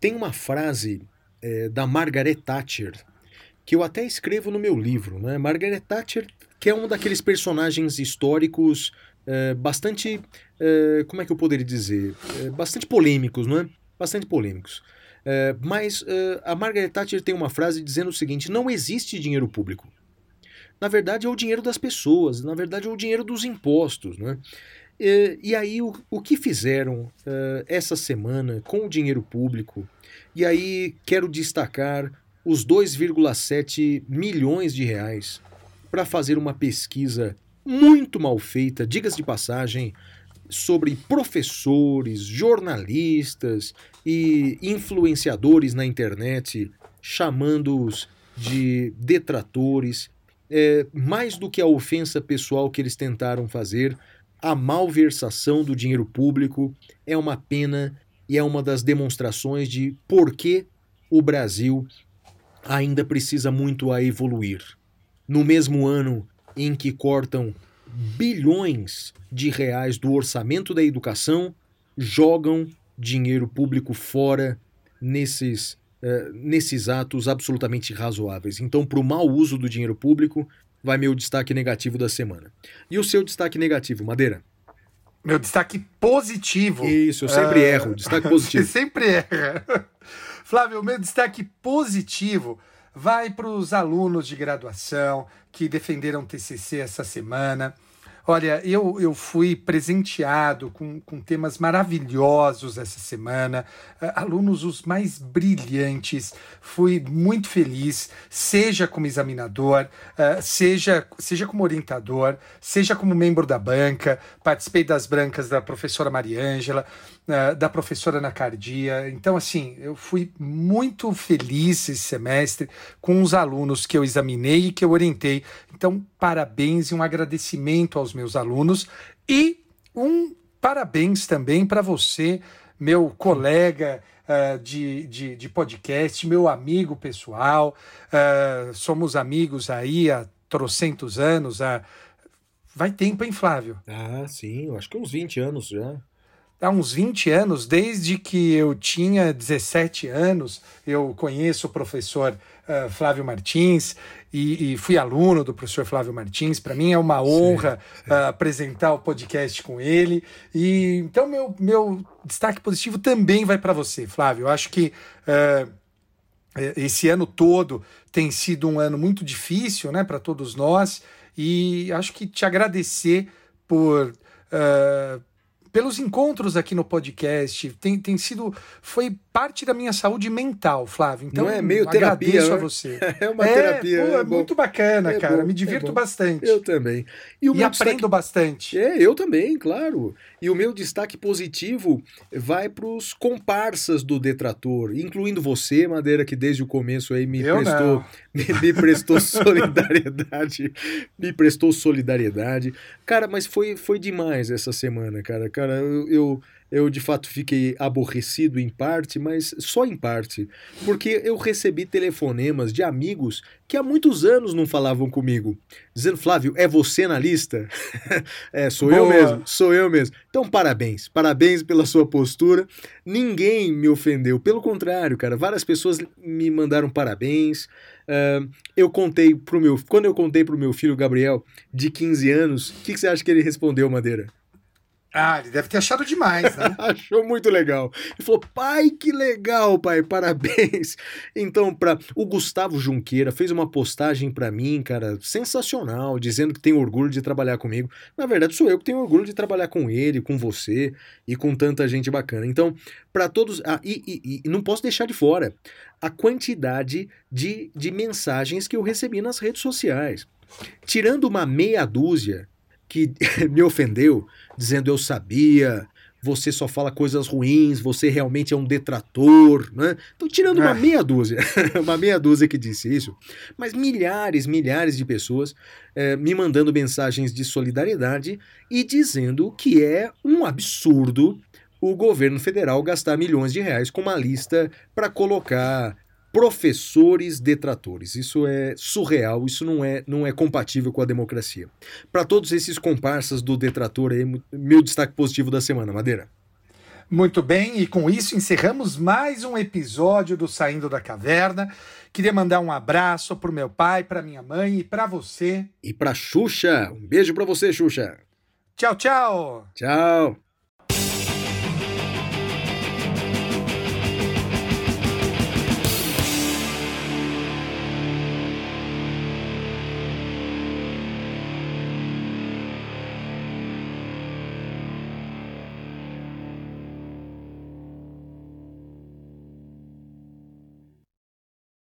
Tem uma frase é, da Margaret Thatcher que eu até escrevo no meu livro. Né? Margaret Thatcher, que é um daqueles personagens históricos é, bastante. É, como é que eu poderia dizer? É, bastante polêmicos, não é? Bastante polêmicos. Mas a Margaret Thatcher tem uma frase dizendo o seguinte: não existe dinheiro público. Na verdade, é o dinheiro das pessoas, na verdade, é o dinheiro dos impostos. Né? E, e aí, o, o que fizeram uh, essa semana com o dinheiro público? E aí, quero destacar os 2,7 milhões de reais para fazer uma pesquisa muito mal feita, digas de passagem, sobre professores, jornalistas e influenciadores na internet, chamando-os de detratores. É, mais do que a ofensa pessoal que eles tentaram fazer, a malversação do dinheiro público é uma pena e é uma das demonstrações de por que o Brasil ainda precisa muito a evoluir. No mesmo ano em que cortam bilhões de reais do orçamento da educação, jogam dinheiro público fora nesses, uh, nesses atos absolutamente razoáveis. Então, para o mau uso do dinheiro público, vai meu destaque negativo da semana. E o seu destaque negativo, Madeira? Meu destaque positivo. Isso, eu sempre uh... erro. Destaque positivo. Você sempre erra. Flávio, meu destaque positivo vai para os alunos de graduação que defenderam TCC essa semana. Olha, eu, eu fui presenteado com, com temas maravilhosos essa semana, uh, alunos os mais brilhantes. Fui muito feliz, seja como examinador, uh, seja, seja como orientador, seja como membro da banca. Participei das brancas da professora Mariângela, uh, da professora Ana Cardia. Então, assim, eu fui muito feliz esse semestre com os alunos que eu examinei e que eu orientei. Então, parabéns e um agradecimento aos meus alunos e um parabéns também para você, meu colega uh, de, de, de, podcast, meu amigo pessoal. Uh, somos amigos aí há trocentos anos. Há... Vai tempo, hein, Flávio? Ah, sim, acho que uns 20 anos já há uns 20 anos, desde que eu tinha 17 anos, eu conheço o professor uh, Flávio Martins e, e, fui aluno do professor Flávio Martins. Para mim é uma honra Uh, apresentar o podcast com ele. E então meu, meu destaque positivo também vai para você, Flávio. Eu acho que uh, esse ano todo tem sido um ano muito difícil, né, para todos nós. E acho que te agradecer por Uh, pelos encontros aqui no podcast. Tem, tem sido. Foi parte da minha saúde mental, Flávio. Então, Não é meio terapia. Agradeço né? a você. É uma é, terapia. Pô, é, é muito bacana, é cara. Bom, Me é divirto bastante. Eu também. E, e aprendo destaque... bastante. É, eu também, claro. E o meu destaque positivo vai para os comparsas do detrator, incluindo você, Madeira, que desde o começo aí me eu prestou, me, me prestou solidariedade, me prestou solidariedade. Cara, mas foi, foi demais essa semana, cara. Cara, eu, eu eu de fato fiquei aborrecido em parte, mas só em parte, porque eu recebi telefonemas de amigos que há muitos anos não falavam comigo, dizendo: Flávio, é você na lista? é, sou Boa. eu mesmo, sou eu mesmo. Então, parabéns, parabéns pela sua postura. Ninguém me ofendeu, pelo contrário, cara, várias pessoas me mandaram parabéns. Uh, eu contei pro meu. Quando eu contei pro meu filho Gabriel, de 15 anos, o que, que você acha que ele respondeu, Madeira? Ah, ele deve ter achado demais, né? Achou muito legal. Ele falou: pai, que legal, pai, parabéns. Então, para o Gustavo Junqueira fez uma postagem para mim, cara, sensacional, dizendo que tem orgulho de trabalhar comigo. Na verdade, sou eu que tenho orgulho de trabalhar com ele, com você e com tanta gente bacana. Então, para todos. Ah, e, e, e não posso deixar de fora a quantidade de, de mensagens que eu recebi nas redes sociais. Tirando uma meia dúzia que me ofendeu, dizendo eu sabia, você só fala coisas ruins, você realmente é um detrator, né? Então, tirando uma é. meia dúzia, uma meia dúzia que disse isso, mas milhares, milhares de pessoas é, me mandando mensagens de solidariedade e dizendo que é um absurdo o governo federal gastar milhões de reais com uma lista para colocar professores detratores. Isso é surreal, isso não é, não é compatível com a democracia. Para todos esses comparsas do detrator aí, meu destaque positivo da semana, Madeira. Muito bem, e com isso encerramos mais um episódio do Saindo da Caverna. Queria mandar um abraço pro meu pai, pra minha mãe e para você. E pra Xuxa. Um beijo para você, Xuxa. Tchau, tchau. Tchau.